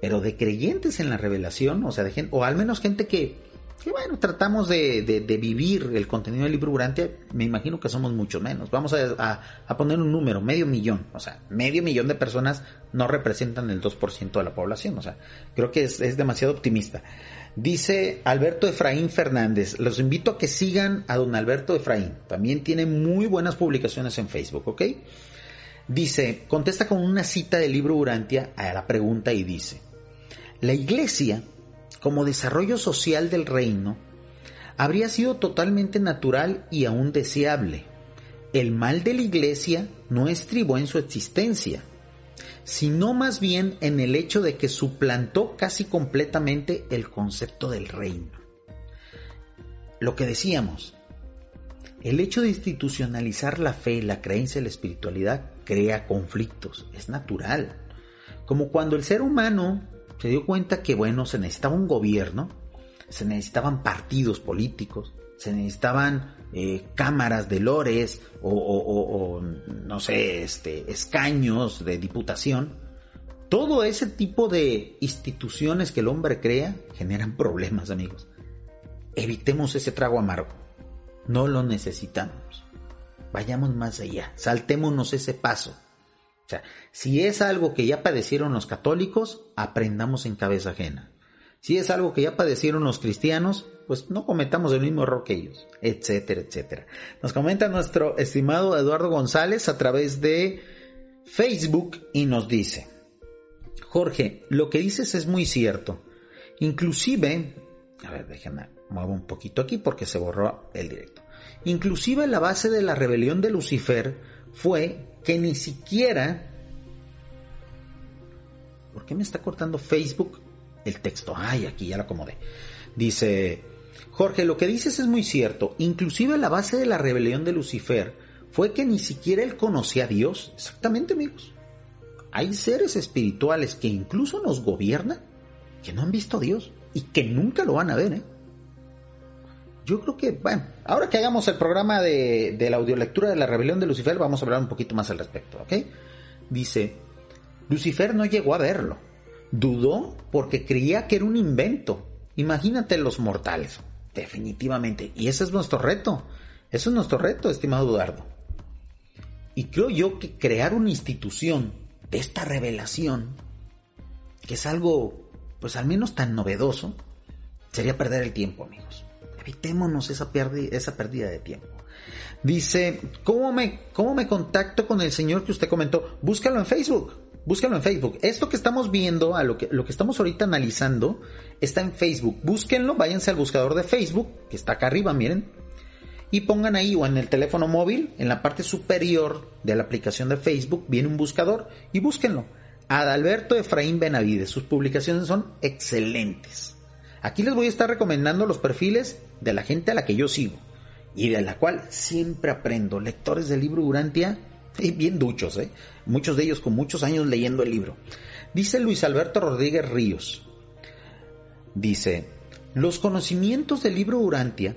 Pero de creyentes en la revelación, o sea, de gente, o al menos gente que que bueno, tratamos de, vivir el contenido del libro Urantia, me imagino que somos mucho menos. Vamos a, poner un número, medio millón. O sea, medio millón de personas no representan el 2% de la población. O sea, creo que es, es demasiado optimista. Dice Alberto Efraín Fernández, los invito a que sigan a don Alberto Efraín. También tiene muy buenas publicaciones en Facebook, ¿ok? Dice, contesta con una cita del libro Urantia a la pregunta y dice, la iglesia como desarrollo social del reino, habría sido totalmente natural y aún deseable. El mal de la iglesia no estribó en su existencia, sino más bien en el hecho de que suplantó casi completamente el concepto del reino. Lo que decíamos, el hecho de institucionalizar la fe, la creencia y la espiritualidad crea conflictos, es natural. Como cuando el ser humano se dio cuenta que, bueno, se necesitaba un gobierno, se necesitaban partidos políticos, se necesitaban eh, cámaras de lores o, no sé, este, escaños de diputación. Todo ese tipo de instituciones que el hombre crea generan problemas, amigos. Evitemos ese trago amargo. No lo necesitamos. Vayamos más allá. Saltémonos ese paso. Si es algo que ya padecieron los católicos, aprendamos en cabeza ajena. Si es algo que ya padecieron los cristianos, pues no cometamos el mismo error que ellos, etcétera, etcétera. Nos comenta nuestro estimado Eduardo González a través de Facebook y nos dice, Jorge, lo que dices es muy cierto. Inclusive, a ver, déjenme muevo un poquito aquí porque se borró el directo. Inclusive la base de la rebelión de Lucifer fue que ni siquiera... ¿Por qué me está cortando Facebook el texto? Ay, aquí ya lo acomodé. Dice, Jorge, lo que dices es muy cierto. Inclusive la base de la rebelión de Lucifer fue que ni siquiera él conocía a Dios. Exactamente, amigos. Hay seres espirituales que incluso nos gobiernan que no han visto a Dios y que nunca lo van a ver, ¿eh? Yo creo que, bueno, ahora que hagamos el programa de, de la audiolectura de la rebelión de Lucifer, vamos a hablar un poquito más al respecto, ¿ok? Dice, Lucifer no llegó a verlo. Dudó porque creía que era un invento. Imagínate los mortales, definitivamente. Y ese es nuestro reto. Eso es nuestro reto, estimado Eduardo. Y creo yo que crear una institución de esta revelación, que es algo, pues al menos tan novedoso, sería perder el tiempo, amigos. Evitémonos esa, esa pérdida de tiempo. Dice, ¿cómo me, ¿cómo me contacto con el señor que usted comentó? Búscalo en Facebook. Búscalo en Facebook. Esto que estamos viendo, a lo que, lo que estamos ahorita analizando, está en Facebook. Búsquenlo, váyanse al buscador de Facebook, que está acá arriba, miren. Y pongan ahí o en el teléfono móvil, en la parte superior de la aplicación de Facebook, viene un buscador y búsquenlo. Adalberto Efraín Benavides. Sus publicaciones son excelentes. Aquí les voy a estar recomendando los perfiles de la gente a la que yo sigo y de la cual siempre aprendo. Lectores del libro Urantia, bien duchos, ¿eh? muchos de ellos con muchos años leyendo el libro. Dice Luis Alberto Rodríguez Ríos, dice, los conocimientos del libro Urantia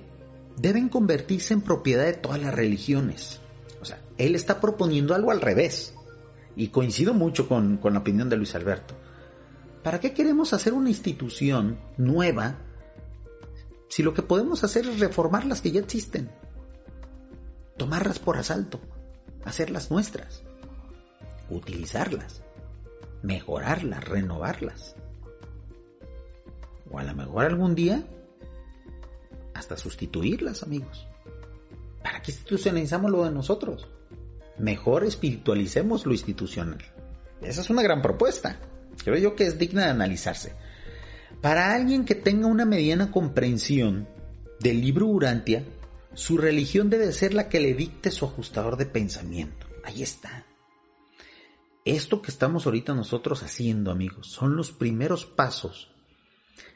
deben convertirse en propiedad de todas las religiones. O sea, él está proponiendo algo al revés. Y coincido mucho con, con la opinión de Luis Alberto. ¿Para qué queremos hacer una institución nueva si lo que podemos hacer es reformar las que ya existen? Tomarlas por asalto, hacerlas nuestras, utilizarlas, mejorarlas, renovarlas. O a lo mejor algún día hasta sustituirlas, amigos. ¿Para qué institucionalizamos lo de nosotros? Mejor espiritualicemos lo institucional. Esa es una gran propuesta. Creo yo que es digna de analizarse. Para alguien que tenga una mediana comprensión del libro Urantia, su religión debe ser la que le dicte su ajustador de pensamiento. Ahí está. Esto que estamos ahorita nosotros haciendo, amigos, son los primeros pasos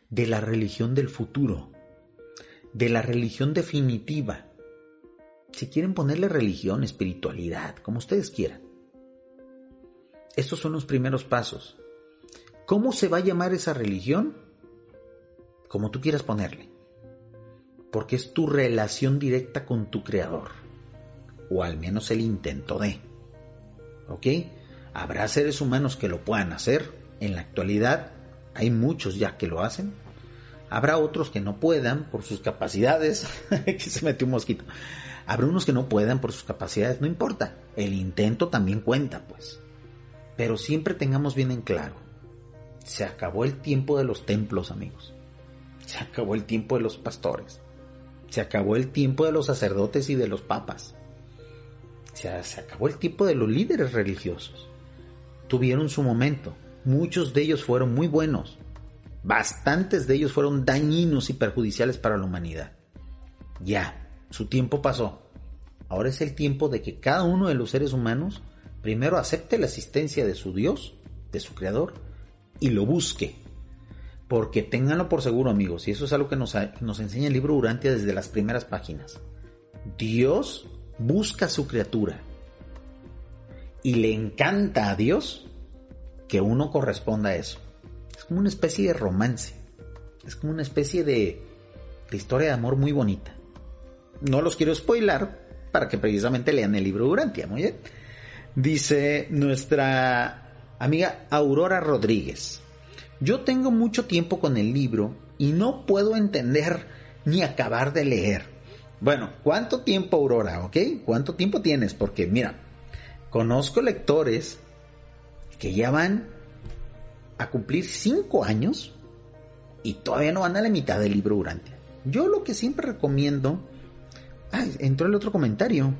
de la religión del futuro, de la religión definitiva. Si quieren ponerle religión, espiritualidad, como ustedes quieran. Estos son los primeros pasos. ¿Cómo se va a llamar esa religión? Como tú quieras ponerle. Porque es tu relación directa con tu creador. O al menos el intento de. ¿Ok? Habrá seres humanos que lo puedan hacer. En la actualidad hay muchos ya que lo hacen. Habrá otros que no puedan por sus capacidades. que se metió un mosquito. Habrá unos que no puedan por sus capacidades. No importa. El intento también cuenta, pues. Pero siempre tengamos bien en claro se acabó el tiempo de los templos, amigos. Se acabó el tiempo de los pastores. Se acabó el tiempo de los sacerdotes y de los papas. Se, se acabó el tiempo de los líderes religiosos. Tuvieron su momento. Muchos de ellos fueron muy buenos. Bastantes de ellos fueron dañinos y perjudiciales para la humanidad. Ya, su tiempo pasó. Ahora es el tiempo de que cada uno de los seres humanos primero acepte la existencia de su Dios de su creador y lo busque. Porque ténganlo por seguro, amigos, y eso es algo que nos, enseña el libro Urantia desde las primeras páginas. Dios busca a su criatura y le encanta a Dios que uno corresponda a eso. Es como una especie de romance. Es como una especie de, historia de amor muy bonita. No los quiero spoilar para que precisamente lean el libro Urantia, muy. Dice nuestra amiga Aurora Rodríguez. Yo tengo mucho tiempo con el libro y no puedo entender ni acabar de leer. Bueno, ¿cuánto tiempo, Aurora? ¿Ok? ¿Cuánto tiempo tienes? Porque mira, conozco lectores que ya van a cumplir cinco años y todavía no van a la mitad del libro Urantia. Yo lo que siempre recomiendo... Ay, entró el otro comentario.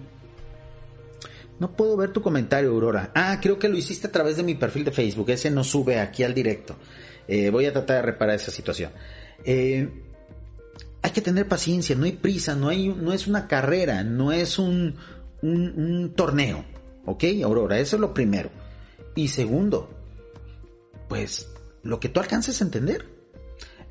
No puedo ver tu comentario, Aurora. Ah, creo que lo hiciste a través de mi perfil de Facebook. Ese no sube aquí al directo. Eh, voy a tratar de reparar esa situación. Eh, hay que tener paciencia, no hay prisa, no, hay, no es una carrera, no es un, un, torneo. ¿Ok, Aurora? Eso es lo primero. Y segundo, pues lo que tú alcances a entender.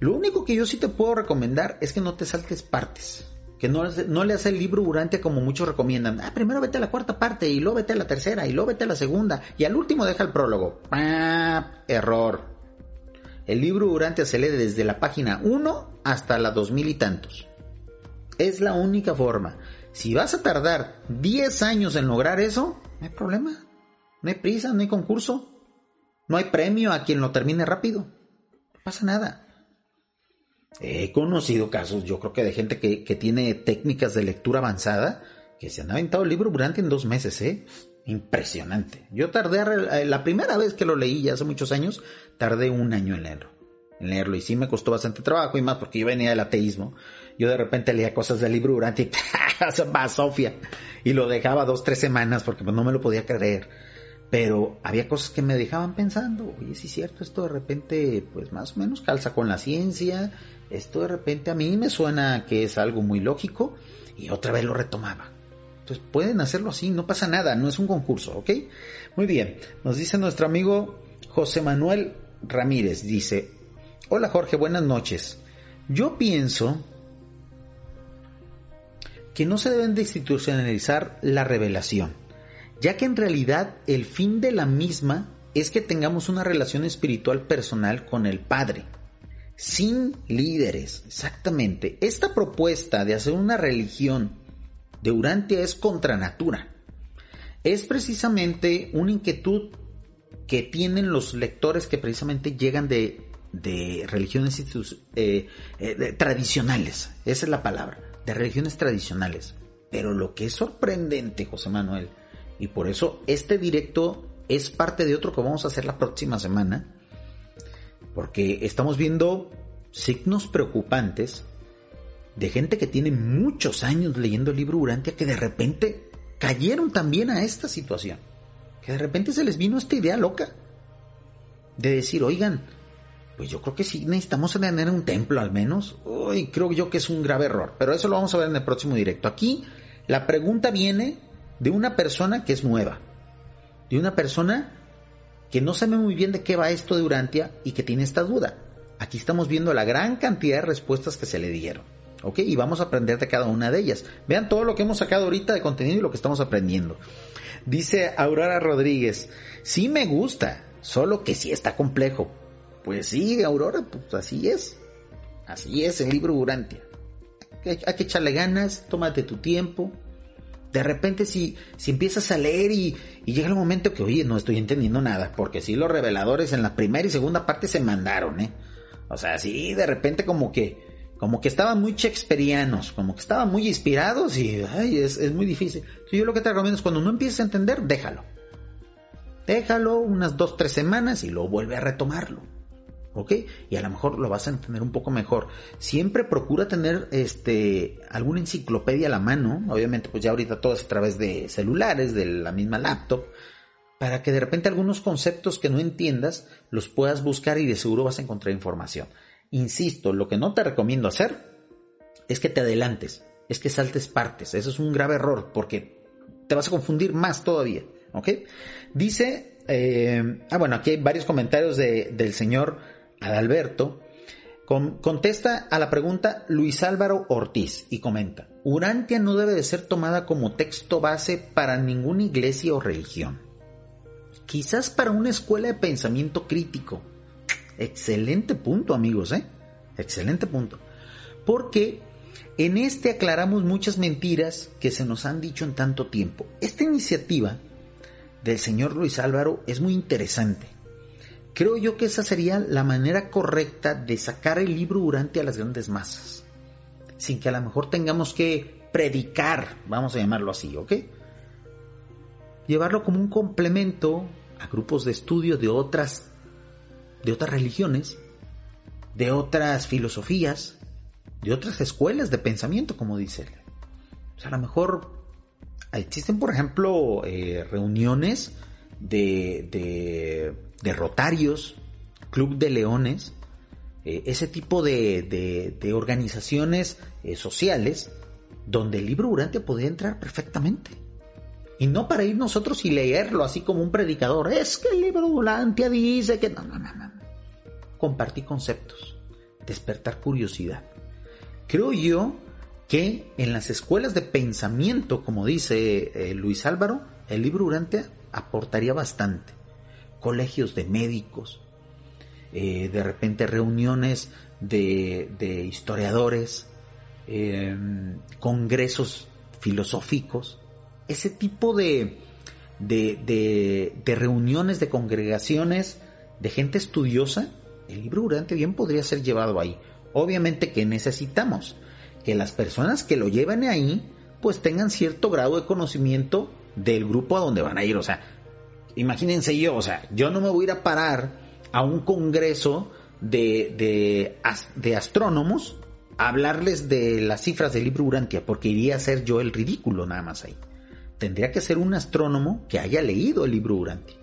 Lo único que yo sí te puedo recomendar es que no te saltes partes que no, no le hace el libro Urantia como muchos recomiendan. Ah, primero vete a la cuarta parte y luego vete a la tercera y luego vete a la segunda y al último deja el prólogo. ¡Ah! Error. El libro Urantia se lee desde la página 1 hasta la 2000 y tantos. Es la única forma. Si vas a tardar 10 años en lograr eso, no hay problema. No hay prisa, no hay concurso. No hay premio a quien lo termine rápido. No pasa nada. He conocido casos, yo creo que de gente que, tiene técnicas de lectura avanzada, que se han aventado el libro durante en dos meses, ¿eh? Impresionante. Yo tardé, eh, la primera vez que lo leí, ya hace muchos años, tardé un año en leerlo. En leerlo y sí me costó bastante trabajo y más porque yo venía del ateísmo. Yo de repente leía cosas del libro durante y va Sofía y lo dejaba dos, tres semanas porque pues, no me lo podía creer pero había cosas que me dejaban pensando, oye, sí es cierto, esto de repente, pues más o menos calza con la ciencia, esto de repente a mí me suena que es algo muy lógico, y otra vez lo retomaba. Entonces pueden hacerlo así, no pasa nada, no es un concurso, ¿ok? Muy bien, nos dice nuestro amigo José Manuel Ramírez, dice, hola Jorge, buenas noches. Yo pienso que no se deben de institucionalizar la revelación ya que en realidad el fin de la misma es que tengamos una relación espiritual personal con el Padre, sin líderes, exactamente. Esta propuesta de hacer una religión de Urantia es contra natura. Es precisamente una inquietud que tienen los lectores que precisamente llegan de, religiones eh, eh, tradicionales, esa es la palabra, de religiones tradicionales. Pero lo que es sorprendente, José Manuel, y por eso este directo es parte de otro que vamos a hacer la próxima semana. Porque estamos viendo signos preocupantes de gente que tiene muchos años leyendo el libro Urantia que de repente cayeron también a esta situación. Que de repente se les vino esta idea loca de decir, oigan, pues yo creo que sí necesitamos tener un templo al menos. Uy, creo yo que es un grave error, pero eso lo vamos a ver en el próximo directo. Aquí la pregunta viene de una persona que es nueva, de una persona que no sabe muy bien de qué va esto de Urantia y que tiene esta duda. Aquí estamos viendo la gran cantidad de respuestas que se le dieron. ¿Ok? Y vamos a aprender de cada una de ellas. Vean todo lo que hemos sacado ahorita de contenido y lo que estamos aprendiendo. Dice Aurora Rodríguez, sí me gusta, solo que sí está complejo. Pues sí, Aurora, pues así es. Así es el libro Urantia. Hay, que echarle ganas, tómate tu tiempo, de repente si, si empiezas a leer y, llega el momento que, oye, no estoy entendiendo nada, porque si los reveladores en la primera y segunda parte se mandaron, ¿eh? O sea, sí, de repente como que, como que estaban muy shakespearianos, como que estaban muy inspirados y, ay, es, es muy difícil. yo lo que te recomiendo es cuando no empieces a entender, déjalo. Déjalo unas dos, tres semanas y luego vuelve a retomarlo. ¿ok? Y a lo mejor lo vas a entender un poco mejor. Siempre procura tener este alguna enciclopedia a la mano, obviamente pues ya ahorita todo es a través de celulares, de la misma laptop, para que de repente algunos conceptos que no entiendas los puedas buscar y de seguro vas a encontrar información. Insisto, lo que no te recomiendo hacer es que te adelantes, es que saltes partes, eso es un grave error porque te vas a confundir más todavía, ¿ok? Dice eh, ah, bueno, aquí hay varios comentarios de, del señor Adalberto. contesta a la pregunta Luis Álvaro Ortiz y comenta, Urantia no debe de ser tomada como texto base para ninguna iglesia o religión. Quizás para una escuela de pensamiento crítico. Excelente punto, amigos, ¿eh? Excelente punto. Porque en este aclaramos muchas mentiras que se nos han dicho en tanto tiempo. Esta iniciativa del señor Luis Álvaro es muy interesante. Creo yo que esa sería la manera correcta de sacar el libro durante a las grandes masas, sin que a lo mejor tengamos que predicar, vamos a llamarlo así, ¿ok? Llevarlo como un complemento a grupos de estudio de otras, de otras religiones, de otras filosofías, de otras escuelas de pensamiento, como dice él. O sea, a lo mejor existen, por ejemplo, eh, reuniones de, de, rotarios, club de leones, eh, ese tipo de, de organizaciones eh, sociales donde el libro Urantia podría entrar perfectamente. Y no para ir nosotros y leerlo así como un predicador. Es que el libro Urantia dice que... No, no, no, no. Compartir conceptos. Despertar curiosidad. Creo yo que en las escuelas de pensamiento, como dice eh, Luis Álvaro, el libro Urantia aportaría bastante. Colegios de médicos, eh, de repente reuniones de, historiadores, em, congresos filosóficos, ese tipo de, de, de, reuniones, de congregaciones, de gente estudiosa, el libro Urantia bien podría ser llevado ahí. Obviamente que necesitamos que las personas que lo lleven ahí pues tengan cierto grado de conocimiento del grupo a donde van a ir. O sea, imagínense yo, o sea, yo no me voy a ir a parar a un congreso de, de, de astrónomos a hablarles de las cifras del libro Urantia, porque iría a ser yo el ridículo nada más ahí. Tendría que ser un astrónomo que haya leído el libro Urantia,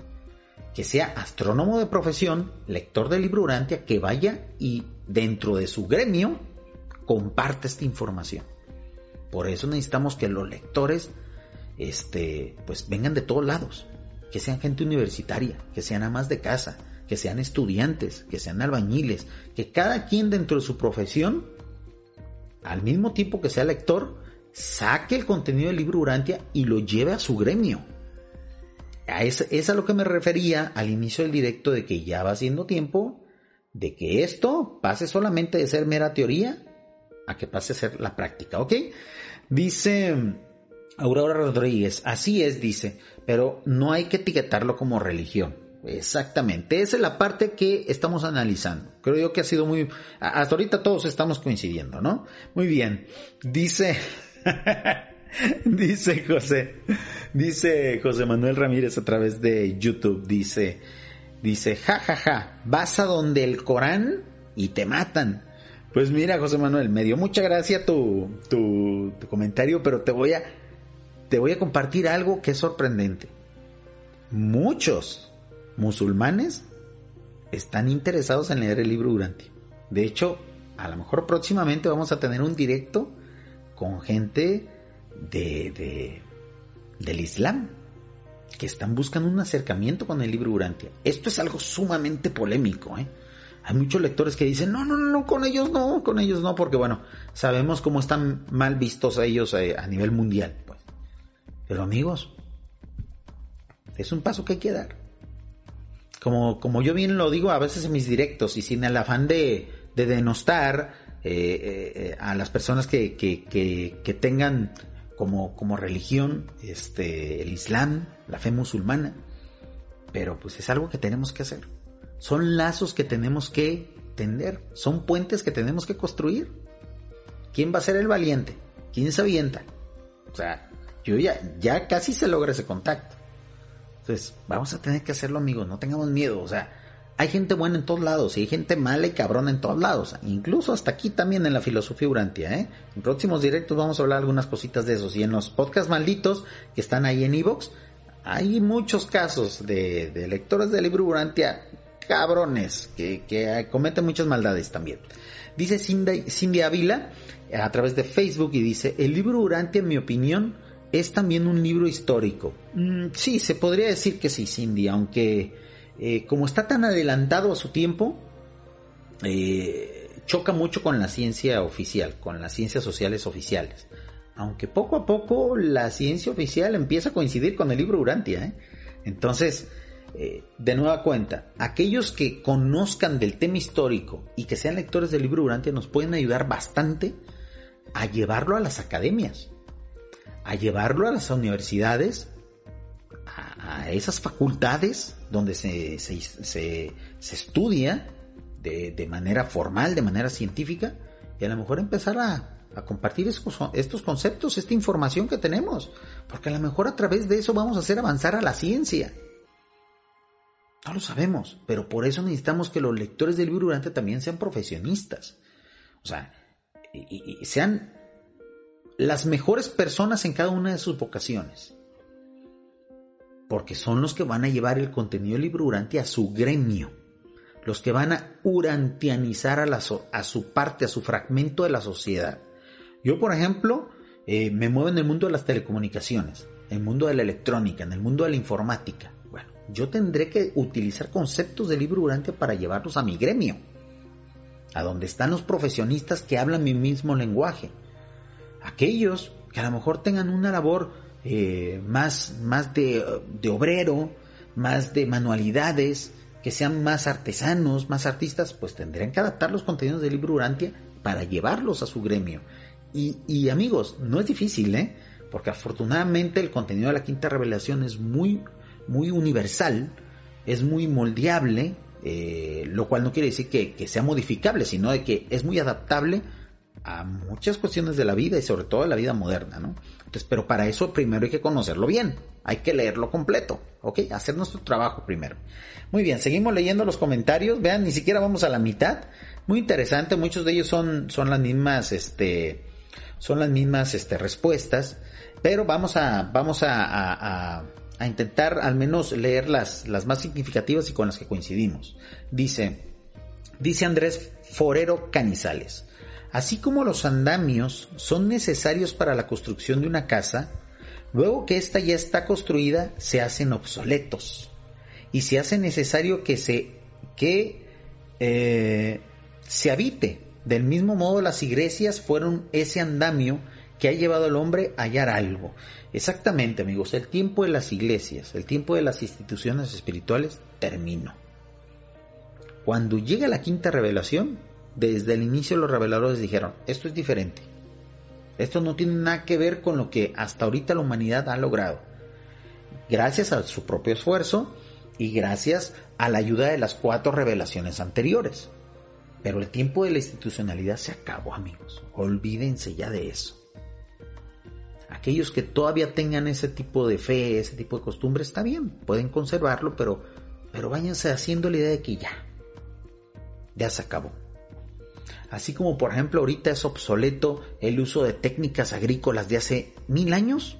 que sea astrónomo de profesión, lector del libro Urantia, que vaya y dentro de su gremio comparte esta información. Por eso necesitamos que los lectores este, pues vengan de todos lados, que sean gente universitaria, que sean amas de casa, que sean estudiantes, que sean albañiles, que cada quien dentro de su profesión, al mismo tiempo que sea lector, saque el contenido del libro Urantia y lo lleve a su gremio. Es a lo que me refería al inicio del directo de que ya va siendo tiempo de que esto pase solamente de ser mera teoría a que pase a ser la práctica, ¿ok? Dice Aurora Rodríguez, así es, dice, pero no hay que etiquetarlo como religión. Exactamente, esa es la parte que estamos analizando. Creo yo que ha sido muy... Hasta ahorita todos estamos coincidiendo, ¿no? Muy bien. Dice... dice José, dice José Manuel Ramírez a través de YouTube, dice, Dice, ja, ja, ja, vas a donde el Corán y te matan. Pues mira, José Manuel, me dio mucha gracia tu, tu, comentario, pero te voy a, te voy a compartir algo que es sorprendente. Muchos musulmanes están interesados en leer el libro Durante. De hecho, a lo mejor próximamente vamos a tener un directo con gente de, de del Islam que están buscando un acercamiento con el libro Urantia. Esto es algo sumamente polémico, ¿eh? Hay muchos lectores que dicen, no, no, no, con ellos no, con ellos no, porque bueno, sabemos cómo están mal vistos ellos eh, a nivel mundial. Pues. Pero amigos, es un paso que hay que dar. Como, como yo bien lo digo a veces en mis directos y sin el afán de, de denostar eh, eh, a las personas que, que, que, que tengan como, como religión, este, el Islam, la fe musulmana. Pero pues es algo que tenemos que hacer. Son lazos que tenemos que tender. Son puentes que tenemos que construir. ¿Quién va a ser el valiente? ¿Quién se avienta? O sea, yo ya, ya casi se logra ese contacto. Entonces, vamos a tener que hacerlo, amigos. No tengamos miedo. O sea, hay gente buena en todos lados y hay gente mala y cabrona en todos lados. Incluso hasta aquí también en la filosofía Urantia, ¿eh? En próximos directos vamos a hablar algunas cositas de esos. Y en los podcasts malditos que están ahí en Evox, hay muchos casos de, lectores del libro Urantia cabrones que, cometen muchas maldades también. Dice Cindy, Cindy Ávila a través de Facebook y dice, el libro Urantia en mi opinión es también un libro histórico. Mm, sí, se podría decir que sí, Cindy, aunque eh, como está tan adelantado a su tiempo, eh, choca mucho con la ciencia oficial, con las ciencias sociales oficiales. Aunque poco a poco la ciencia oficial empieza a coincidir con el libro Urantia. ¿eh? Entonces, de nueva cuenta, aquellos que conozcan del tema histórico y que sean lectores del libro Urantia nos pueden ayudar bastante a llevarlo a las academias a llevarlo a las universidades, a, esas facultades donde se, se, estudia de, manera formal, de manera científica, y a lo mejor empezar a, compartir estos, estos conceptos, esta información que tenemos, porque a lo mejor a través de eso vamos a hacer avanzar a la ciencia. No lo sabemos, pero por eso necesitamos que los lectores del libro durante también sean profesionistas. O sea, y sean las mejores personas en cada una de sus vocaciones. Porque son los que van a llevar el contenido libro a su gremio. Los que van a urantianizar a, la a su parte, a su fragmento de la sociedad. Yo, por ejemplo, eh, me muevo en el mundo de las telecomunicaciones, en el mundo de la electrónica, en el mundo de la informática. Bueno, yo tendré que utilizar conceptos de libro Urantia para llevarlos a mi gremio, a donde están los profesionistas que hablan mi mismo lenguaje aquellos que a lo mejor tengan una labor eh, más, más de, obrero, más de manualidades, que sean más artesanos, más artistas, pues tendrán que adaptar los contenidos del libro Urantia para llevarlos a su gremio. Y, amigos, no es difícil, ¿eh? Porque afortunadamente el contenido de la quinta revelación es muy, muy universal, es muy moldeable, eh, lo cual no quiere decir que, que, sea modificable, sino de que es muy adaptable a muchas cuestiones de la vida y sobre todo de la vida moderna, ¿no? Entonces, pero para eso primero hay que conocerlo bien, hay que leerlo completo, ¿ok? Hacer nuestro trabajo primero. Muy bien, seguimos leyendo los comentarios, vean, ni siquiera vamos a la mitad, muy interesante, muchos de ellos son, son las mismas, este, son las mismas, este, respuestas, pero vamos a, vamos a, a, intentar al menos leer las, las más significativas y con las que coincidimos. Dice, dice Andrés Forero Canizales. Así como los andamios son necesarios para la construcción de una casa, luego que ésta ya está construida se hacen obsoletos y se hace necesario que se, que, eh, se habite. Del mismo modo las iglesias fueron ese andamio que ha llevado al hombre a hallar algo. Exactamente, amigos, el tiempo de las iglesias, el tiempo de las instituciones espirituales terminó. Cuando llega la quinta revelación, desde el inicio los reveladores dijeron, esto es diferente. Esto no tiene nada que ver con lo que hasta ahorita la humanidad ha logrado. Gracias a su propio esfuerzo y gracias a la ayuda de las cuatro revelaciones anteriores. Pero el tiempo de la institucionalidad se acabó, amigos. Olvídense ya de eso. Aquellos que todavía tengan ese tipo de fe, ese tipo de costumbre, está bien, pueden conservarlo, pero, pero váyanse haciendo la idea de que ya, ya se acabó. Así como por ejemplo ahorita es obsoleto el uso de técnicas agrícolas de hace mil años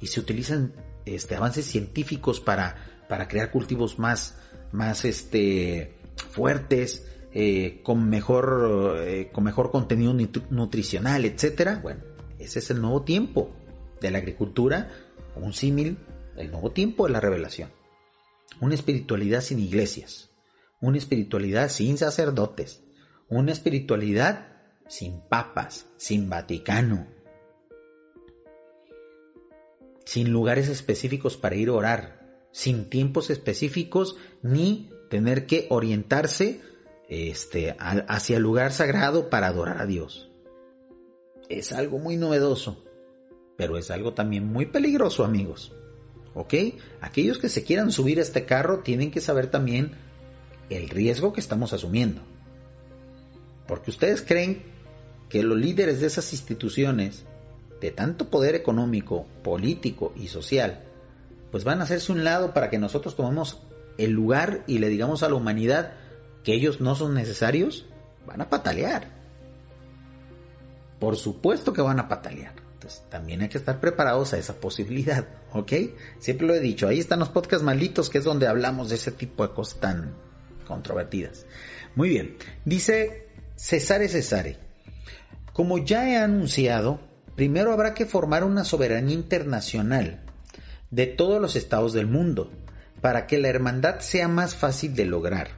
y se utilizan este, avances científicos para, para crear cultivos más, más este, fuertes, eh, con, mejor, eh, con mejor contenido nutricional, etc. Bueno, ese es el nuevo tiempo de la agricultura, un símil, el nuevo tiempo de la revelación. Una espiritualidad sin iglesias, una espiritualidad sin sacerdotes, una espiritualidad sin papas, sin Vaticano, sin lugares específicos para ir a orar, sin tiempos específicos ni tener que orientarse este, hacia el lugar sagrado para adorar a Dios. Es algo muy novedoso, pero es algo también muy peligroso, amigos. ¿Ok? Aquellos que se quieran subir a este carro tienen que saber también el riesgo que estamos asumiendo. Porque ustedes creen que los líderes de esas instituciones, de tanto poder económico, político y social, pues van a hacerse un lado para que nosotros tomemos el lugar y le digamos a la humanidad que ellos no son necesarios, van a patalear. Por supuesto que van a patalear. Entonces también hay que estar preparados a esa posibilidad, ¿ok? Siempre lo he dicho, ahí están los podcasts malitos, que es donde hablamos de ese tipo de cosas tan controvertidas. Muy bien, dice Cesare Cesare. Como ya he anunciado, primero habrá que formar una soberanía internacional de todos los estados del mundo para que la hermandad sea más fácil de lograr.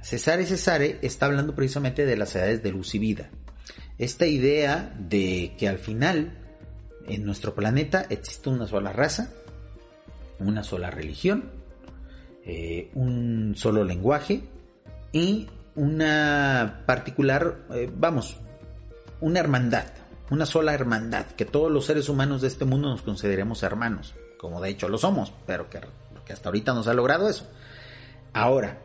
Cesare Cesare está hablando precisamente de las edades de luz y vida. Esta idea de que al final en nuestro planeta existe una sola raza, una sola religión, eh, un solo lenguaje y una particular, eh, vamos, una hermandad, una sola hermandad, que todos los seres humanos de este mundo nos consideremos hermanos, como de hecho lo somos, pero que, hasta ahorita nos ha logrado eso. Ahora,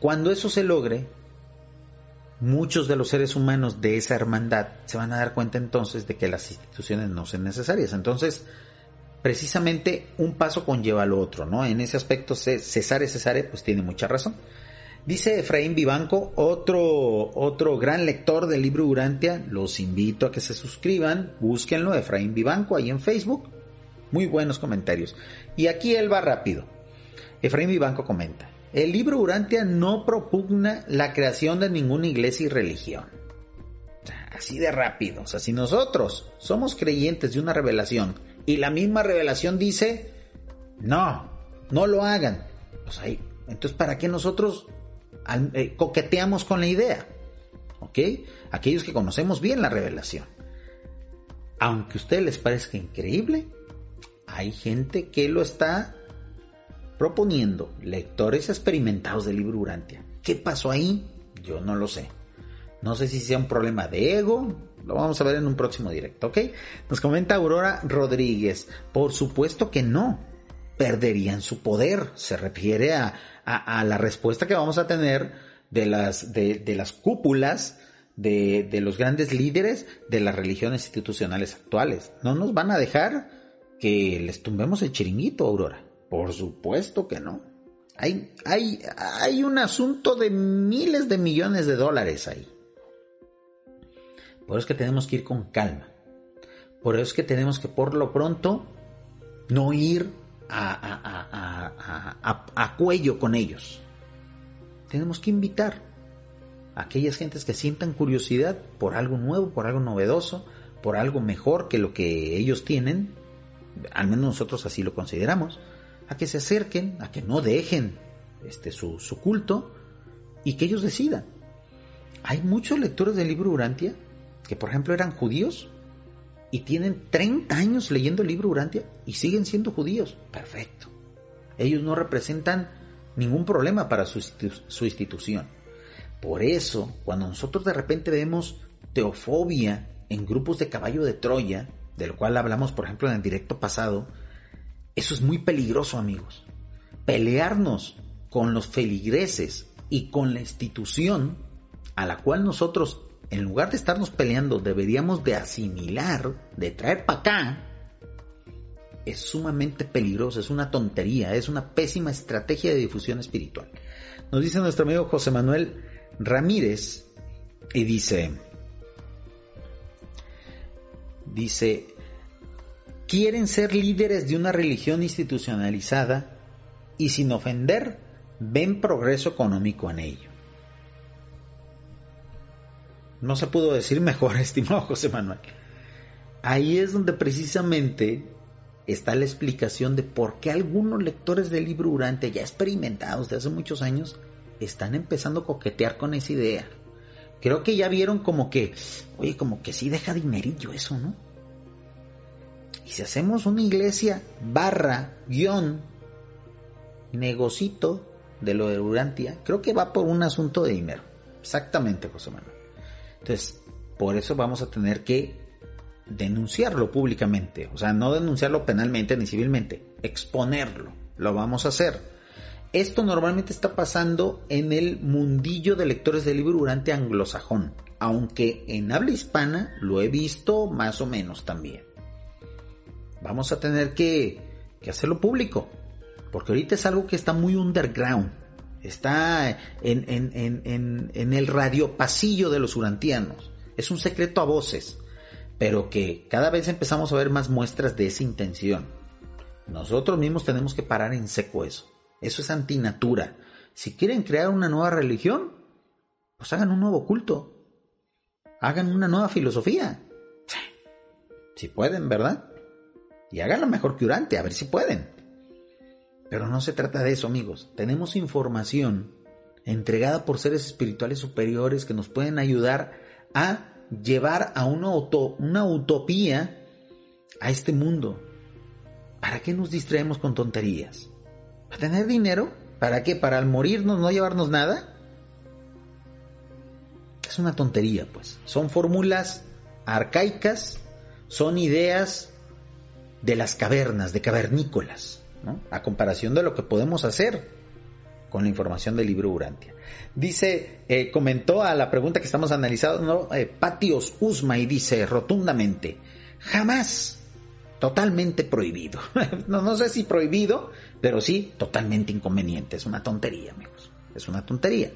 cuando eso se logre, muchos de los seres humanos de esa hermandad se van a dar cuenta entonces de que las instituciones no son necesarias. Entonces, precisamente un paso conlleva al otro, ¿no? En ese aspecto, Cesare Cesare, pues tiene mucha razón. Dice Efraín Vivanco, otro, otro gran lector del libro Urantia, los invito a que se suscriban, búsquenlo, Efraín Vivanco, ahí en Facebook. Muy buenos comentarios. Y aquí él va rápido. Efraín Vivanco comenta, el libro Urantia no propugna la creación de ninguna iglesia y religión. Así de rápido. O sea, si nosotros somos creyentes de una revelación y la misma revelación dice, no, no lo hagan. Pues ahí, entonces, ¿para qué nosotros eh, coqueteamos con la idea? ¿Ok? Aquellos que conocemos bien la revelación. Aunque a ustedes les parezca increíble, hay gente que lo está proponiendo, lectores experimentados del libro Urantia. ¿Qué pasó ahí? Yo no lo sé. No sé si sea un problema de ego, lo vamos a ver en un próximo directo, ¿ok? Nos comenta Aurora Rodríguez. Por supuesto que no. Perderían su poder. Se refiere a, la respuesta que vamos a tener de las, de, las cúpulas de, de, los grandes líderes de las religiones institucionales actuales. No nos van a dejar que les tumbemos el chiringuito, Aurora. Por supuesto que no. Hay, hay, hay un asunto de miles de millones de dólares ahí. Por eso es que tenemos que ir con calma. Por eso es que tenemos que por lo pronto no ir a, cuello con ellos. Tenemos que invitar a aquellas gentes que sientan curiosidad por algo nuevo, por algo novedoso, por algo mejor que lo que ellos tienen, al menos nosotros así lo consideramos, a que se acerquen, a que no dejen este, su, su culto y que ellos decidan. Hay muchos lectores del libro Urantia que por ejemplo eran judíos y tienen 30 años leyendo el libro Urantia y siguen siendo judíos. Perfecto. Ellos no representan ningún problema para su, su institución. Por eso, cuando nosotros de repente vemos teofobia en grupos de caballo de Troya, del cual hablamos por ejemplo en el directo pasado, eso es muy peligroso amigos. Pelearnos con los feligreses y con la institución a la cual nosotros en lugar de estarnos peleando, deberíamos de asimilar, de traer para acá, es sumamente peligroso, es una tontería, es una pésima estrategia de difusión espiritual. Nos dice nuestro amigo José Manuel Ramírez y dice, dice, quieren ser líderes de una religión institucionalizada y sin ofender, ven progreso económico en ello. No se pudo decir mejor, estimado José Manuel. Ahí es donde precisamente está la explicación de por qué algunos lectores del libro Urante, ya experimentados de hace muchos años, están empezando a coquetear con esa idea. Creo que ya vieron como que, oye, como que sí deja dinerillo eso, ¿no? Y si hacemos una iglesia barra, guion, negocito de lo de Urantia, creo que va por un asunto de dinero. Exactamente, José Manuel. Entonces, por eso vamos a tener que denunciarlo públicamente, o sea, no denunciarlo penalmente ni civilmente, exponerlo, lo vamos a hacer. Esto normalmente está pasando en el mundillo de lectores de libro durante anglosajón, aunque en habla hispana lo he visto más o menos también. Vamos a tener que, que hacerlo público, porque ahorita es algo que está muy underground, Está en, en, el radio pasillo de los urantianos. Es un secreto a voces, pero que cada vez empezamos a ver más muestras de esa intención. Nosotros mismos tenemos que parar en seco eso. Eso es antinatura. Si quieren crear una nueva religión, pues hagan un nuevo culto. Hagan una nueva filosofía. Si pueden, ¿verdad? Y háganlo mejor que Urante, a ver si pueden. Pero no se trata de eso, amigos. Tenemos información entregada por seres espirituales superiores que nos pueden ayudar a llevar a una, utopía a este mundo. ¿Para qué nos distraemos con tonterías? ¿Para tener dinero? ¿Para qué? ¿Para al morirnos no llevarnos nada? Es una tontería, pues. Son fórmulas arcaicas, son ideas de las cavernas, de cavernícolas, a comparación de lo que podemos hacer con la información del libro Urantia. Dice, eh, comentó a la pregunta que estamos analizando. Eh, Patios Usma y dice rotundamente, jamás, totalmente prohibido. no, no sé si prohibido, pero sí totalmente inconveniente. Es una tontería, amigos. Es una tontería.